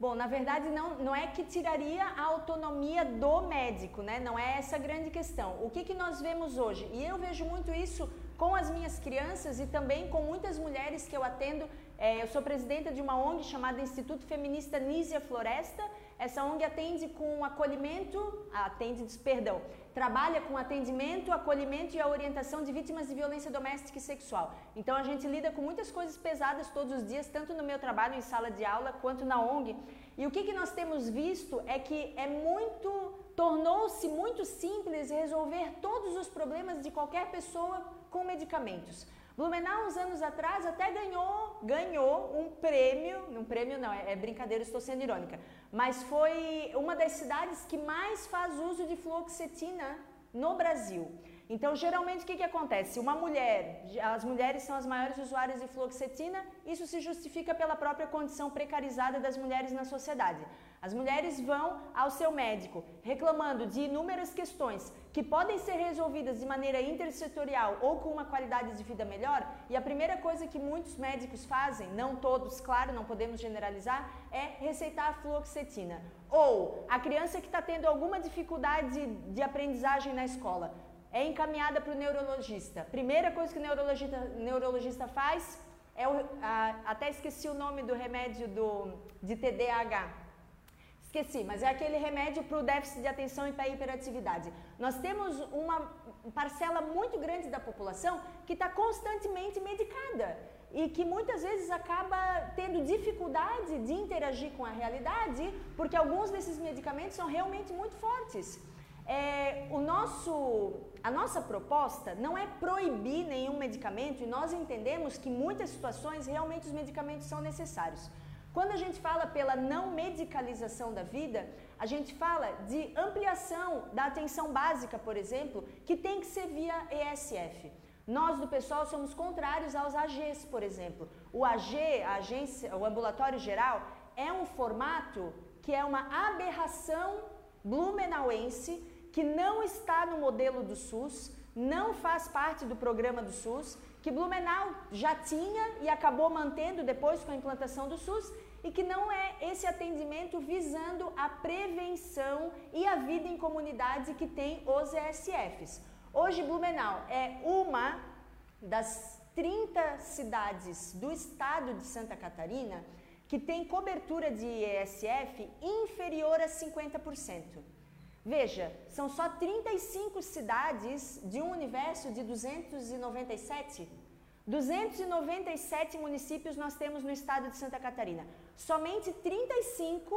Bom, na verdade não, não é que tiraria a autonomia do médico, né? Não é essa a grande questão. O que, que nós vemos hoje? E eu vejo muito isso com as minhas crianças e também com muitas mulheres que eu atendo. É, eu sou presidenta de uma ONG chamada Instituto Feminista Nízia Floresta. Essa ONG atende com acolhimento, atende, perdão, trabalha com atendimento, acolhimento e a orientação de vítimas de violência doméstica e sexual. Então a gente lida com muitas coisas pesadas todos os dias, tanto no meu trabalho em sala de aula quanto na ONG. E o que, que nós temos visto é que é muito, tornou-se muito simples resolver todos os problemas de qualquer pessoa com medicamentos. Blumenau, uns anos atrás, até ganhou, ganhou um prêmio, um prêmio não, é, é brincadeira, estou sendo irônica, mas foi uma das cidades que mais faz uso de fluoxetina no Brasil. Então, geralmente, o que, que acontece? Uma mulher, as mulheres são as maiores usuárias de fluoxetina, isso se justifica pela própria condição precarizada das mulheres na sociedade. As mulheres vão ao seu médico reclamando de inúmeras questões que podem ser resolvidas de maneira intersetorial ou com uma qualidade de vida melhor, e a primeira coisa que muitos médicos fazem, não todos, claro, não podemos generalizar, é receitar a fluoxetina. Ou a criança que está tendo alguma dificuldade de, aprendizagem na escola é encaminhada para o neurologista. Primeira coisa que o neurologista, neurologista faz é o, a, até esqueci o nome do remédio do, de TDAH. Esqueci, mas é aquele remédio para o déficit de atenção e para a hiperatividade. Nós temos uma parcela muito grande da população que está constantemente medicada e que muitas vezes acaba tendo dificuldade de interagir com a realidade porque alguns desses medicamentos são realmente muito fortes. É, o nosso, a nossa proposta não é proibir nenhum medicamento e nós entendemos que em muitas situações realmente os medicamentos são necessários. Quando a gente fala pela não medicalização da vida, a gente fala de ampliação da atenção básica, por exemplo, que tem que ser via ESF. Nós do pessoal somos contrários aos AGs, por exemplo. O AG, a agência, o ambulatório geral, é um formato que é uma aberração blumenauense que não está no modelo do SUS, não faz parte do programa do SUS, que Blumenau já tinha e acabou mantendo depois com a implantação do SUS e que não é esse atendimento visando a prevenção e a vida em comunidade que tem os ESFs. Hoje Blumenau é uma das 30 cidades do estado de Santa Catarina que tem cobertura de ESF inferior a 50%. Veja, são só 35 cidades de um universo de 297. 297 municípios nós temos no estado de Santa Catarina. Somente 35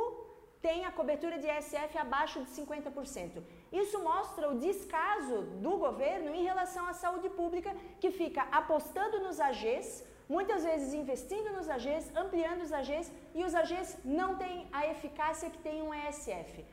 têm a cobertura de ESF abaixo de 50%. Isso mostra o descaso do governo em relação à saúde pública, que fica apostando nos AGs, muitas vezes investindo nos AGs, ampliando os AGs, e os AGs não têm a eficácia que tem um ESF.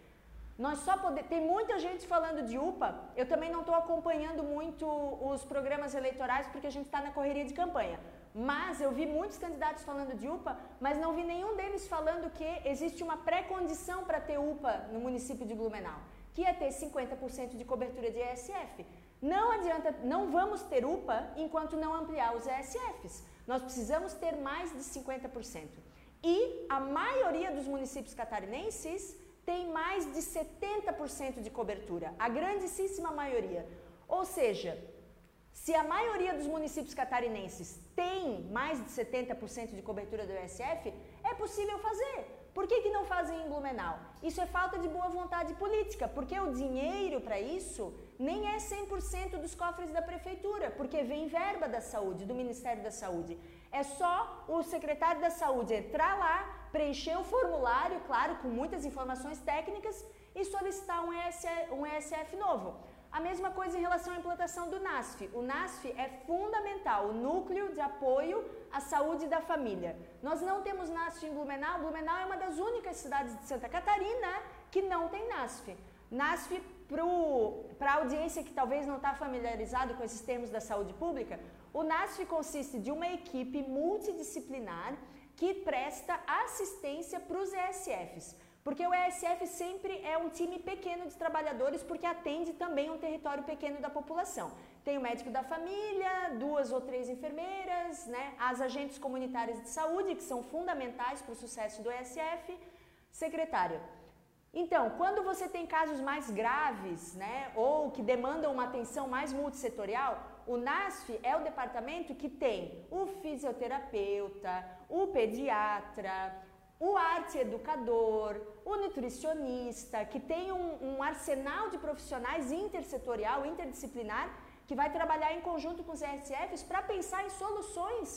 Nós só podemos. Tem muita gente falando de UPA. Eu também não estou acompanhando muito os programas eleitorais porque a gente está na correria de campanha. Mas eu vi muitos candidatos falando de UPA, mas não vi nenhum deles falando que existe uma pré-condição para ter UPA no município de Blumenau, que é ter 50% de cobertura de ESF. Não adianta, não vamos ter UPA enquanto não ampliar os ESFs. Nós precisamos ter mais de 50%. E a maioria dos municípios catarinenses tem mais de 70% de cobertura, a grandíssima maioria. Ou seja, se a maioria dos municípios catarinenses tem mais de 70% de cobertura do ESF, é possível fazer. Por que, que não fazem em Blumenau? Isso é falta de boa vontade política, porque o dinheiro para isso nem é 100% dos cofres da prefeitura, porque vem verba da saúde, do Ministério da Saúde. É só o secretário da saúde entrar lá, preencher o formulário, claro, com muitas informações técnicas, e solicitar um ESF, um ESF novo. A mesma coisa em relação à implantação do NASF. O NASF é fundamental, o núcleo de apoio à saúde da família. Nós não temos NASF em Blumenau. Blumenau é uma das únicas cidades de Santa Catarina que não tem NASF. NASF, para a audiência que talvez não está familiarizado com esses termos da saúde pública, o NASF consiste de uma equipe multidisciplinar que presta assistência para os ESFs. Porque o ESF sempre é um time pequeno de trabalhadores, porque atende também um território pequeno da população. Tem o médico da família, duas ou três enfermeiras, né, as agentes comunitárias de saúde, que são fundamentais para o sucesso do ESF, secretária. Então, quando você tem casos mais graves, né, ou que demandam uma atenção mais multissetorial, o NASF é o departamento que tem o fisioterapeuta, o pediatra, o arte educador, o nutricionista, que tem um, um, arsenal de profissionais intersetorial, interdisciplinar, que vai trabalhar em conjunto com os RCFs para pensar em soluções,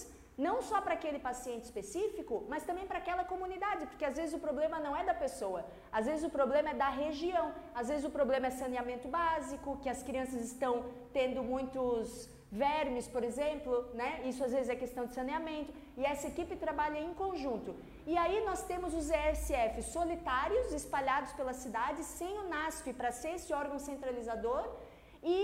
não só para aquele paciente específico, mas também para aquela comunidade, porque às vezes o problema não é da pessoa, às vezes o problema é da região, às vezes o problema é saneamento básico, que as crianças estão tendo muitos vermes, por exemplo, né? Isso às vezes é questão de saneamento, e essa equipe trabalha em conjunto. E aí nós temos os ESF solitários espalhados pela cidade, sem o NASF para ser esse órgão centralizador e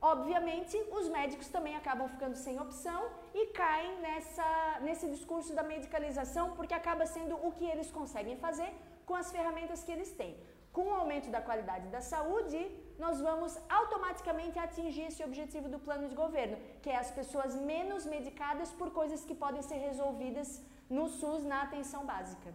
obviamente os médicos também acabam ficando sem opção e caem nessa, nesse discurso da medicalização, porque acaba sendo o que eles conseguem fazer com as ferramentas que eles têm. Com o aumento da qualidade da saúde, nós vamos automaticamente atingir esse objetivo do plano de governo, que é as pessoas menos medicadas por coisas que podem ser resolvidas no SUS na atenção básica.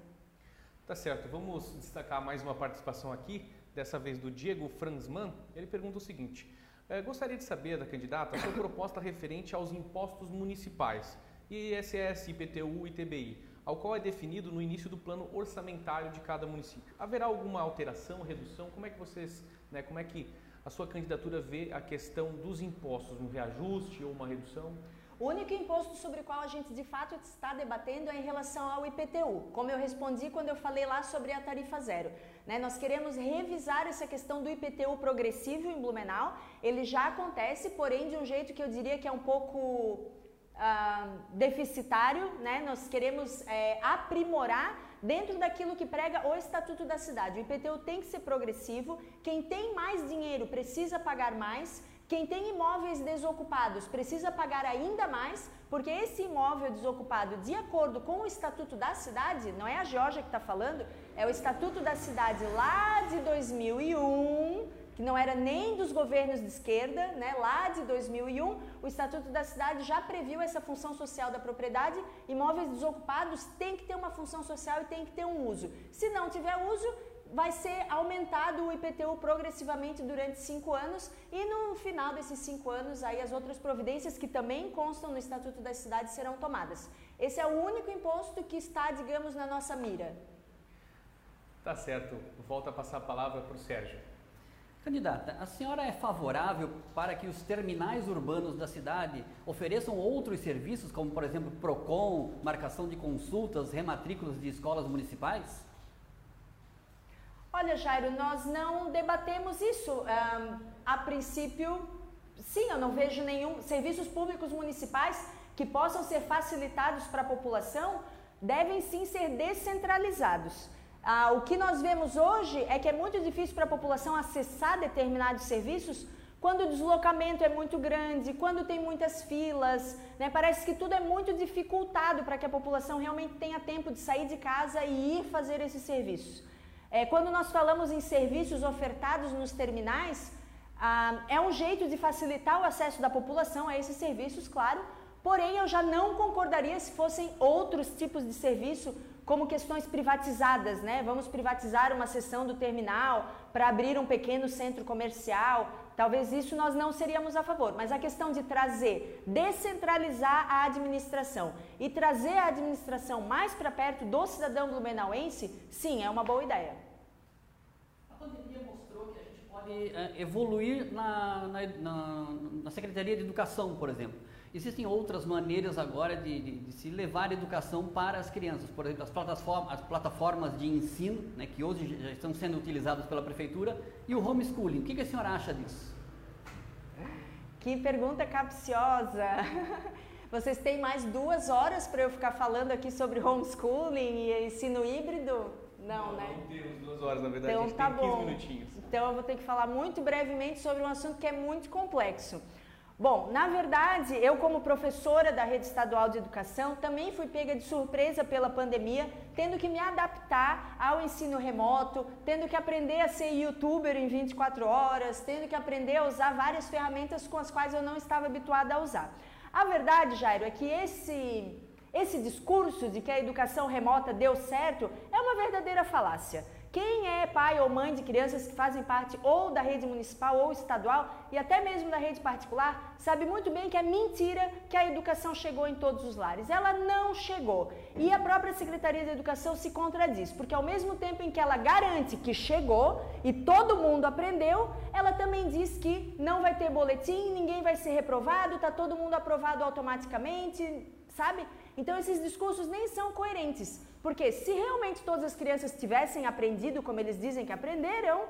Tá certo, vamos destacar mais uma participação aqui, dessa vez do Diego Franzman. Ele pergunta o seguinte: eh, gostaria de saber da candidata a sua proposta referente aos impostos municipais, ISS, IPTU e TBI ao qual é definido no início do plano orçamentário de cada município. Haverá alguma alteração, redução? Como é que vocês, né, como é que a sua candidatura vê a questão dos impostos, um reajuste ou uma redução? O único imposto sobre o qual a gente de fato está debatendo é em relação ao IPTU, como eu respondi quando eu falei lá sobre a tarifa zero. Né? Nós queremos revisar essa questão do IPTU progressivo em Blumenau. Ele já acontece, porém de um jeito que eu diria que é um pouco uh, deficitário, né? Nós queremos é, aprimorar dentro daquilo que prega o Estatuto da Cidade. O IPTU tem que ser progressivo. Quem tem mais dinheiro precisa pagar mais. Quem tem imóveis desocupados precisa pagar ainda mais, porque esse imóvel desocupado, de acordo com o Estatuto da Cidade, não é a Georgia que está falando, é o Estatuto da Cidade lá de 2001, que não era nem dos governos de esquerda, né? lá de 2001, o Estatuto da Cidade já previu essa função social da propriedade. Imóveis desocupados têm que ter uma função social e tem que ter um uso. Se não tiver uso, vai ser aumentado o IPTU progressivamente durante cinco anos e no final desses cinco anos aí as outras providências que também constam no Estatuto da Cidade serão tomadas. Esse é o único imposto que está, digamos, na nossa mira. Tá certo. Volto a passar a palavra para o Sérgio. Candidata, a senhora é favorável para que os terminais urbanos da cidade ofereçam outros serviços, como por exemplo PROCON, marcação de consultas, rematrículas de escolas municipais? Olha, Jairo, nós não debatemos isso. Um, a princípio, sim, eu não vejo nenhum. Serviços públicos municipais que possam ser facilitados para a população devem sim ser descentralizados. Ah, o que nós vemos hoje é que é muito difícil para a população acessar determinados serviços quando o deslocamento é muito grande, quando tem muitas filas, né? parece que tudo é muito dificultado para que a população realmente tenha tempo de sair de casa e ir fazer esses serviços. É, quando nós falamos em serviços ofertados nos terminais, ah, é um jeito de facilitar o acesso da população a esses serviços, claro, porém eu já não concordaria se fossem outros tipos de serviço como questões privatizadas, né? Vamos privatizar uma seção do terminal para abrir um pequeno centro comercial. Talvez isso nós não seríamos a favor, mas a questão de trazer, descentralizar a administração e trazer a administração mais para perto do cidadão blumenauense, sim, é uma boa ideia. A pandemia mostrou que a gente pode é, evoluir na, na, na, na Secretaria de Educação, por exemplo. Existem outras maneiras agora de, de, de, se levar a educação para as crianças, por exemplo, as plataformas, as plataformas de ensino, né, que hoje já estão sendo utilizadas pela prefeitura, e o homeschooling. O que, que a senhora acha disso? Que pergunta capciosa! Vocês têm mais duas horas para eu ficar falando aqui sobre homeschooling e ensino híbrido? Não, não né? Não temos duas horas, na verdade, então, a gente tá tem 15 bom. minutinhos. Então eu vou ter que falar muito brevemente sobre um assunto que é muito complexo. Bom, na verdade, eu como professora da rede estadual de educação também fui pega de surpresa pela pandemia, tendo que me adaptar ao ensino remoto, tendo que aprender a ser youtuber em 24 horas, tendo que aprender a usar várias ferramentas com as quais eu não estava habituada a usar. A verdade, Jairo, é que esse esse discurso de que a educação remota deu certo é uma verdadeira falácia. Quem é pai ou mãe de crianças que fazem parte ou da rede municipal ou estadual e até mesmo da rede particular sabe muito bem que é mentira que a educação chegou em todos os lares. Ela não chegou. E a própria Secretaria de Educação se contradiz, porque ao mesmo tempo em que ela garante que chegou e todo mundo aprendeu, ela também diz que não vai ter boletim, ninguém vai ser reprovado, está todo mundo aprovado automaticamente, sabe? Então esses discursos nem são coerentes. Porque se realmente todas as crianças tivessem aprendido como eles dizem que aprenderam,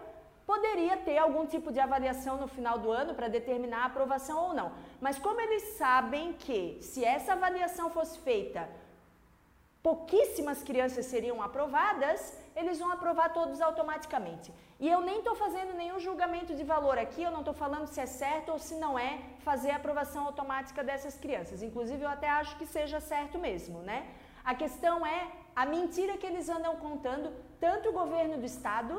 poderia ter algum tipo de avaliação no final do ano para determinar a aprovação ou não. Mas como eles sabem que se essa avaliação fosse feita, pouquíssimas crianças seriam aprovadas, eles vão aprovar todos automaticamente. E eu nem estou fazendo nenhum julgamento de valor aqui, eu não estou falando se é certo ou se não é fazer a aprovação automática dessas crianças. Inclusive, eu até acho que seja certo mesmo, né? A questão é a mentira que eles andam contando, tanto o governo do estado,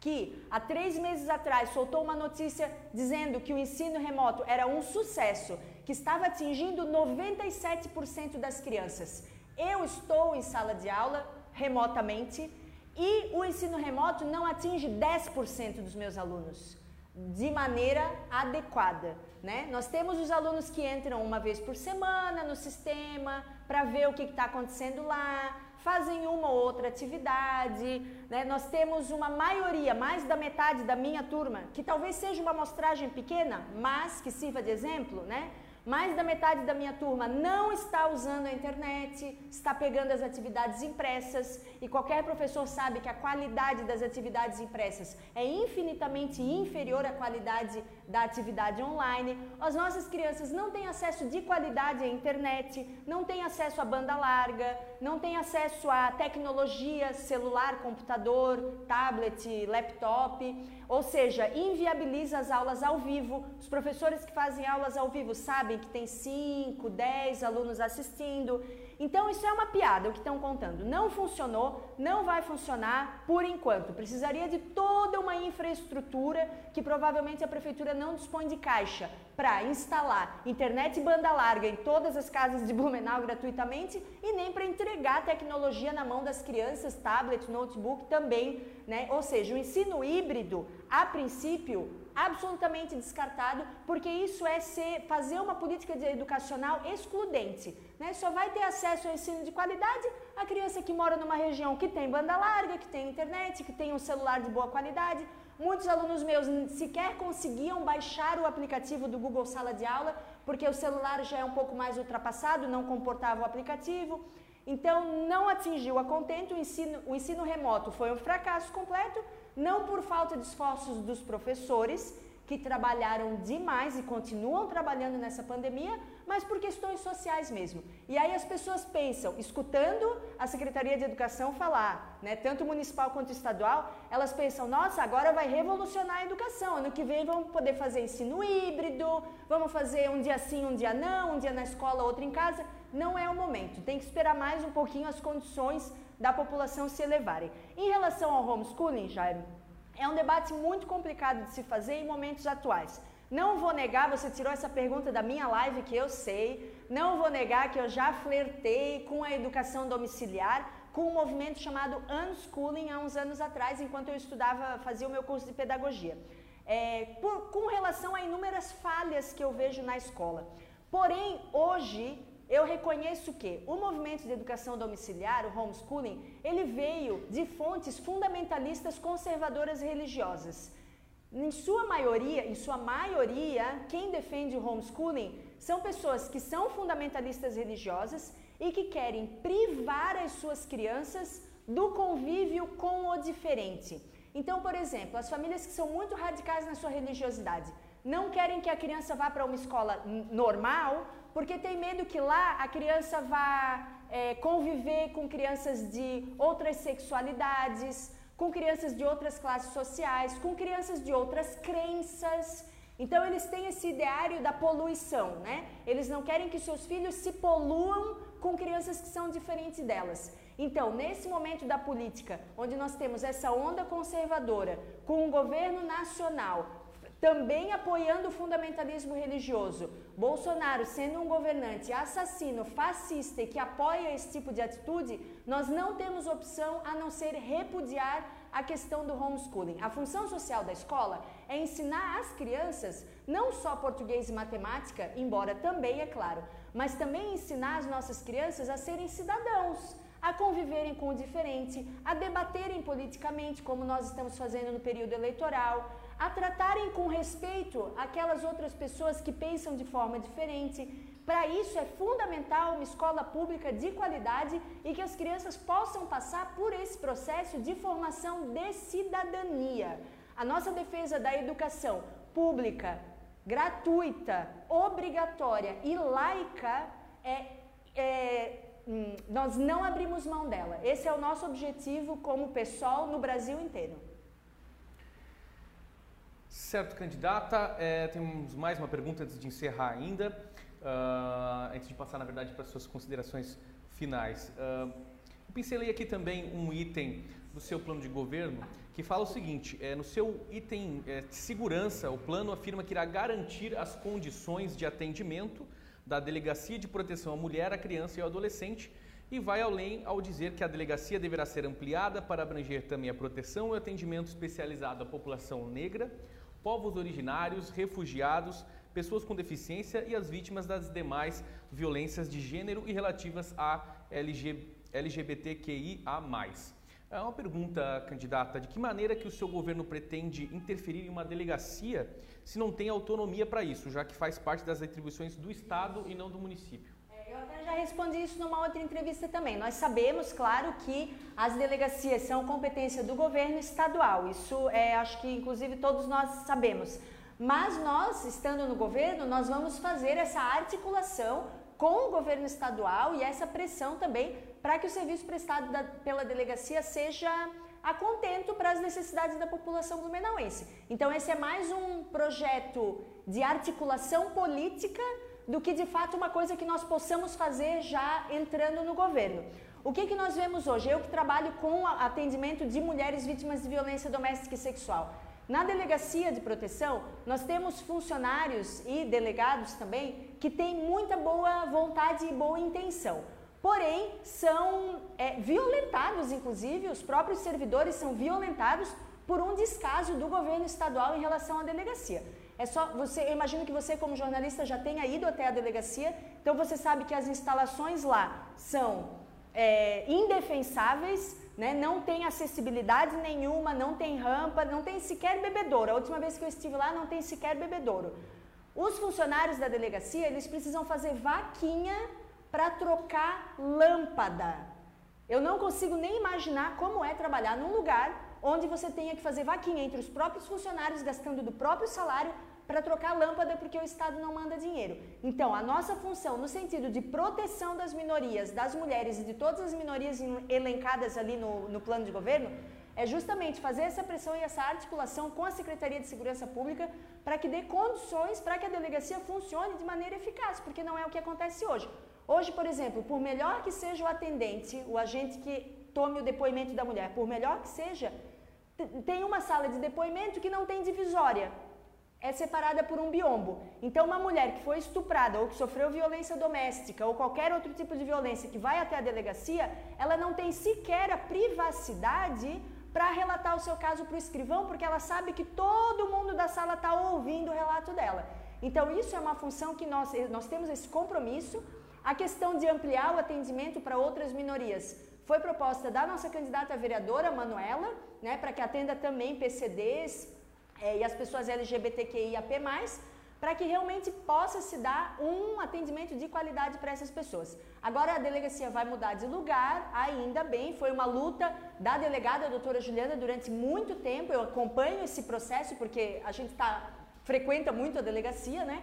que há três meses atrás soltou uma notícia dizendo que o ensino remoto era um sucesso, que estava atingindo 97% das crianças. Eu estou em sala de aula remotamente e o ensino remoto não atinge 10% dos meus alunos de maneira adequada. Né? Nós temos os alunos que entram uma vez por semana no sistema para ver o que está acontecendo lá, fazem uma ou outra atividade. Né? Nós temos uma maioria, mais da metade da minha turma, que talvez seja uma amostragem pequena, mas que sirva de exemplo, né? Mais da metade da minha turma não está usando a internet, está pegando as atividades impressas e qualquer professor sabe que a qualidade das atividades impressas é infinitamente inferior à qualidade da atividade online. As nossas crianças não têm acesso de qualidade à internet, não têm acesso à banda larga, não têm acesso à tecnologia, celular, computador, tablet, laptop, ou seja, inviabiliza as aulas ao vivo. Os professores que fazem aulas ao vivo sabem que tem 5, 10 alunos assistindo. Então isso é uma piada o que estão contando. Não funcionou, não vai funcionar por enquanto. Precisaria de toda uma infraestrutura que provavelmente a prefeitura não dispõe de caixa para instalar internet banda larga em todas as casas de Blumenau gratuitamente e nem para entregar tecnologia na mão das crianças, tablet, notebook também, né? Ou seja, o ensino híbrido, a princípio, absolutamente descartado, porque isso é ser, fazer uma política educacional excludente. Né? Só vai ter acesso ao ensino de qualidade a criança que mora numa região que tem banda larga, que tem internet, que tem um celular de boa qualidade. Muitos alunos meus sequer conseguiam baixar o aplicativo do Google Sala de Aula, porque o celular já é um pouco mais ultrapassado, não comportava o aplicativo. Então, não atingiu a contento, o ensino, o ensino remoto foi um fracasso completo, não por falta de esforços dos professores, que trabalharam demais e continuam trabalhando nessa pandemia, mas por questões sociais mesmo. E aí as pessoas pensam, escutando a Secretaria de Educação falar, né, tanto municipal quanto estadual, elas pensam, nossa, agora vai revolucionar a educação, ano que vem vamos poder fazer ensino híbrido, vamos fazer um dia sim, um dia não, um dia na escola, outro em casa. Não é o momento, tem que esperar mais um pouquinho as condições da população se elevarem. Em relação ao homeschooling, Jaime, é um debate muito complicado de se fazer em momentos atuais. Não vou negar, você tirou essa pergunta da minha live que eu sei, não vou negar que eu já flertei com a educação domiciliar, com um movimento chamado unschooling há uns anos atrás, enquanto eu estudava, fazia o meu curso de pedagogia. É, por, com relação a inúmeras falhas que eu vejo na escola. Porém, hoje eu reconheço que o movimento de educação domiciliar, o homeschooling, ele veio de fontes fundamentalistas conservadoras religiosas. Em sua maioria, em sua maioria, quem defende o homeschooling são pessoas que são fundamentalistas religiosas e que querem privar as suas crianças do convívio com o diferente. Então, por exemplo, as famílias que são muito radicais na sua religiosidade não querem que a criança vá para uma escola normal, porque tem medo que lá a criança vá é, conviver com crianças de outras sexualidades, com crianças de outras classes sociais, com crianças de outras crenças. Então eles têm esse ideário da poluição, né? Eles não querem que seus filhos se poluam com crianças que são diferentes delas. Então, nesse momento da política, onde nós temos essa onda conservadora, com um governo nacional também apoiando o fundamentalismo religioso, Bolsonaro sendo um governante assassino, fascista e que apoia esse tipo de atitude, nós não temos opção a não ser repudiar a questão do homeschooling. A função social da escola é ensinar as crianças não só português e matemática, embora também, é claro, mas também ensinar as nossas crianças a serem cidadãos, a conviverem com o diferente, a debaterem politicamente, como nós estamos fazendo no período eleitoral, a tratarem com respeito aquelas outras pessoas que pensam de forma diferente. Para isso é fundamental uma escola pública de qualidade e que as crianças possam passar por esse processo de formação de cidadania. A nossa defesa da educação pública, gratuita, obrigatória e laica é, é hum, nós não abrimos mão dela. Esse é o nosso objetivo como pessoal no Brasil inteiro. Certo, candidata. É, temos mais uma pergunta antes de encerrar ainda, uh, antes de passar, na verdade, para suas considerações finais. Uh, eu pincelei aqui também um item do seu plano de governo que fala o seguinte: é, no seu item é, de segurança, o plano afirma que irá garantir as condições de atendimento da Delegacia de Proteção à Mulher, à Criança e ao Adolescente e vai além ao dizer que a delegacia deverá ser ampliada para abranger também a proteção e atendimento especializado à população negra, povos originários, refugiados, pessoas com deficiência e as vítimas das demais violências de gênero e relativas a LG, LGBTQIA+. É uma pergunta, candidata, de que maneira que o seu governo pretende interferir em uma delegacia se não tem autonomia para isso, já que faz parte das atribuições do Estado e não do município? Já respondi isso numa outra entrevista também. Nós sabemos, claro, que as delegacias são competência do governo estadual. Isso é, acho que inclusive todos nós sabemos. Mas nós, estando no governo, nós vamos fazer essa articulação com o governo estadual e essa pressão também para que o serviço prestado da, pela delegacia seja a contento para as necessidades da população blumenauense. Então esse é mais um projeto de articulação política do que de fato uma coisa que nós possamos fazer já entrando no governo. O que, que nós vemos hoje? Eu que trabalho com atendimento de mulheres vítimas de violência doméstica e sexual. Na delegacia de proteção, nós temos funcionários e delegados também que têm muita boa vontade e boa intenção. Porém, são é, violentados, inclusive, os próprios servidores são violentados por um descaso do governo estadual em relação à delegacia. É só você, eu imagino que você como jornalista já tenha ido até a delegacia, então você sabe que as instalações lá são é, indefensáveis, né? não tem acessibilidade nenhuma, não tem rampa, não tem sequer bebedouro. A última vez que eu estive lá não tem sequer bebedouro. Os funcionários da delegacia, eles precisam fazer vaquinha para trocar lâmpada. Eu não consigo nem imaginar como é trabalhar num lugar onde você tenha que fazer vaquinha entre os próprios funcionários, gastando do próprio salário para trocar lâmpada porque o Estado não manda dinheiro. Então, a nossa função no sentido de proteção das minorias, das mulheres e de todas as minorias elencadas ali no, no plano de governo é justamente fazer essa pressão e essa articulação com a Secretaria de Segurança Pública para que dê condições para que a delegacia funcione de maneira eficaz, porque não é o que acontece hoje. Hoje, por exemplo, por melhor que seja o atendente, o agente que tome o depoimento da mulher, por melhor que seja, tem uma sala de depoimento que não tem divisória. É separada por um biombo. Então, uma mulher que foi estuprada ou que sofreu violência doméstica ou qualquer outro tipo de violência que vai até a delegacia, ela não tem sequer a privacidade para relatar o seu caso para o escrivão, porque ela sabe que todo mundo da sala está ouvindo o relato dela. Então, isso é uma função que nós, nós temos esse compromisso. A questão de ampliar o atendimento para outras minorias foi proposta da nossa candidata vereadora, Manuela, né, para que atenda também PCDs é, e as pessoas LGBTQIAP+, para que realmente possa se dar um atendimento de qualidade para essas pessoas. Agora a delegacia vai mudar de lugar, ainda bem, foi uma luta da delegada, a doutora Juliana, durante muito tempo, eu acompanho esse processo, porque a gente tá, frequenta muito a delegacia, né?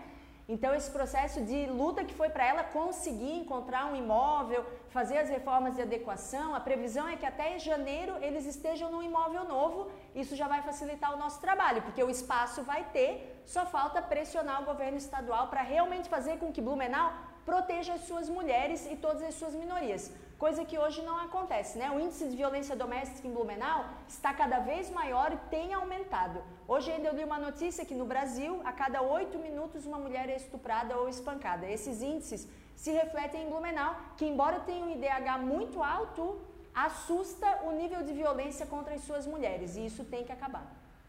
Então, esse processo de luta que foi para ela conseguir encontrar um imóvel, fazer as reformas de adequação, a previsão é que até janeiro eles estejam num imóvel novo, isso já vai facilitar o nosso trabalho, porque o espaço vai ter, só falta pressionar o governo estadual para realmente fazer com que Blumenau proteja as suas mulheres e todas as suas minorias, coisa que hoje não acontece, né? O índice de violência doméstica em Blumenau está cada vez maior e tem aumentado. Hoje ainda eu li uma notícia que no Brasil, a cada oito minutos uma mulher é estuprada ou espancada. Esses índices se refletem em Blumenau, que embora tenha um IDH muito alto, assusta o nível de violência contra as suas mulheres e isso tem que acabar.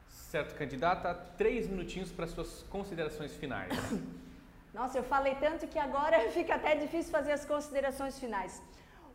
Certo, candidata, três minutinhos para suas considerações finais. Nossa, eu falei tanto que agora fica até difícil fazer as considerações finais.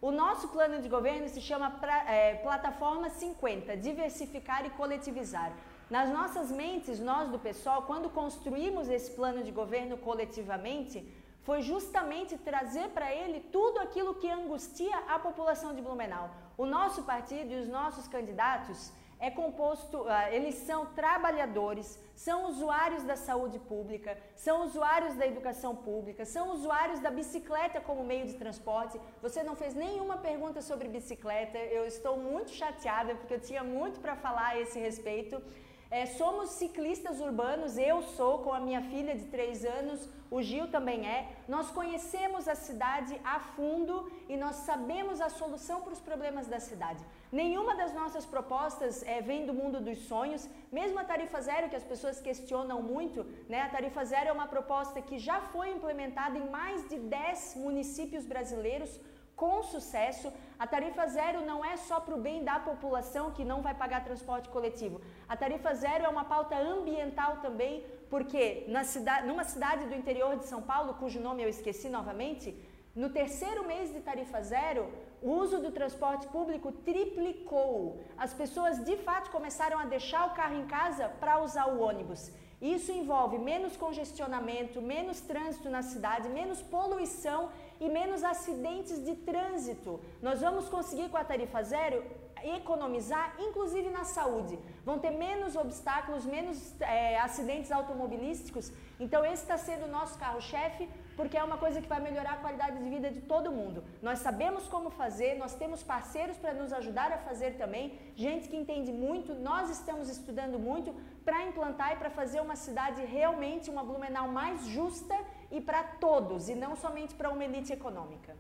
O nosso plano de governo se chama pra, é, Plataforma 50, Diversificar e Coletivizar. Nas nossas mentes, nós do pessoal, quando construímos esse plano de governo coletivamente, foi justamente trazer para ele tudo aquilo que angustia a população de Blumenau. O nosso partido e os nossos candidatos é composto, uh, eles são trabalhadores, são usuários da saúde pública, são usuários da educação pública, são usuários da bicicleta como meio de transporte. Você não fez nenhuma pergunta sobre bicicleta, eu estou muito chateada porque eu tinha muito para falar a esse respeito. É, somos ciclistas urbanos, eu sou com a minha filha de 3 anos, o Gil também é. Nós conhecemos a cidade a fundo e nós sabemos a solução para os problemas da cidade. Nenhuma das nossas propostas é, vem do mundo dos sonhos, mesmo a tarifa zero, que as pessoas questionam muito, né? a tarifa zero é uma proposta que já foi implementada em mais de 10 municípios brasileiros com sucesso. A tarifa zero não é só para o bem da população que não vai pagar transporte coletivo. A tarifa zero é uma pauta ambiental também, porque na cidade, numa cidade do interior de São Paulo, cujo nome eu esqueci novamente, no terceiro mês de tarifa zero, o uso do transporte público triplicou. As pessoas de fato começaram a deixar o carro em casa para usar o ônibus. Isso envolve menos congestionamento, menos trânsito na cidade, menos poluição e menos acidentes de trânsito. Nós vamos conseguir com a tarifa zero economizar, inclusive na saúde. Vão ter menos obstáculos, menos é, acidentes automobilísticos. Então, esse está sendo o nosso carro-chefe, porque é uma coisa que vai melhorar a qualidade de vida de todo mundo. Nós sabemos como fazer, nós temos parceiros para nos ajudar a fazer também, gente que entende muito, nós estamos estudando muito para implantar e para fazer uma cidade realmente, uma Blumenau mais justa e para todos, e não somente para uma elite econômica.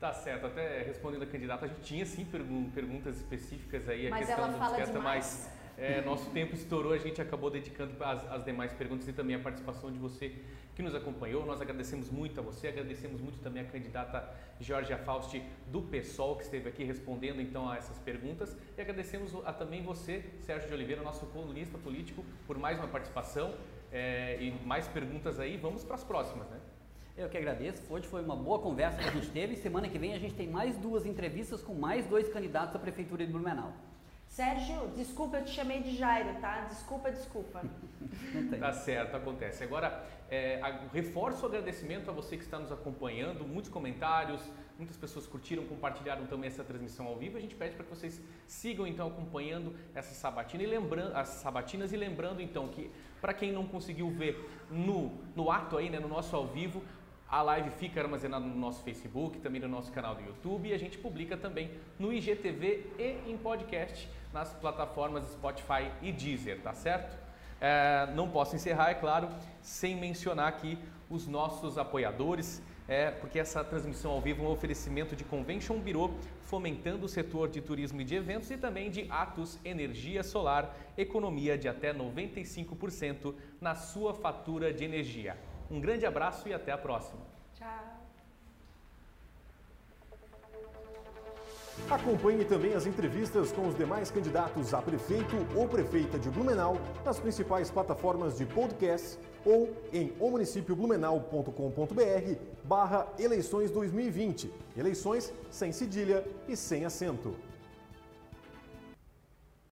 Tá certo, até respondendo a candidata, a gente tinha sim pergun perguntas específicas aí, a mas questão ela do fala bicicleta, demais. mas é, nosso tempo estourou, a gente acabou dedicando as, as demais perguntas e também a participação de você que nos acompanhou. Nós agradecemos muito a você, agradecemos muito também a candidata Georgia Fausti do PSOL, que esteve aqui respondendo então a essas perguntas. E agradecemos a também você, Sérgio de Oliveira, nosso colunista político, por mais uma participação é, e mais perguntas aí. Vamos para as próximas, né? Eu que agradeço. Hoje foi uma boa conversa que a gente teve. Semana que vem a gente tem mais duas entrevistas com mais dois candidatos à Prefeitura de Blumenau. Sérgio, desculpa, eu te chamei de Jairo, tá? Desculpa, desculpa. tá certo, acontece. Agora, é, reforço o agradecimento a você que está nos acompanhando, muitos comentários, muitas pessoas curtiram, compartilharam também essa transmissão ao vivo. A gente pede para que vocês sigam então acompanhando essa sabatina e lembrando as sabatinas e lembrando então que para quem não conseguiu ver no, no ato aí, né, no nosso ao vivo, a live fica armazenada no nosso Facebook, também no nosso canal do YouTube e a gente publica também no IGTV e em podcast nas plataformas Spotify e Deezer, tá certo? É, não posso encerrar, é claro, sem mencionar aqui os nossos apoiadores é porque essa transmissão ao vivo é um oferecimento de Convention Bureau, fomentando o setor de turismo e de eventos e também de Atos Energia Solar, economia de até 95% na sua fatura de energia. Um grande abraço e até a próxima. Tchau. Acompanhe também as entrevistas com os demais candidatos a prefeito ou prefeita de Blumenau nas principais plataformas de podcast ou em omunicipioblumenau.com.br barra eleições 2020. Eleições sem cedilha e sem acento.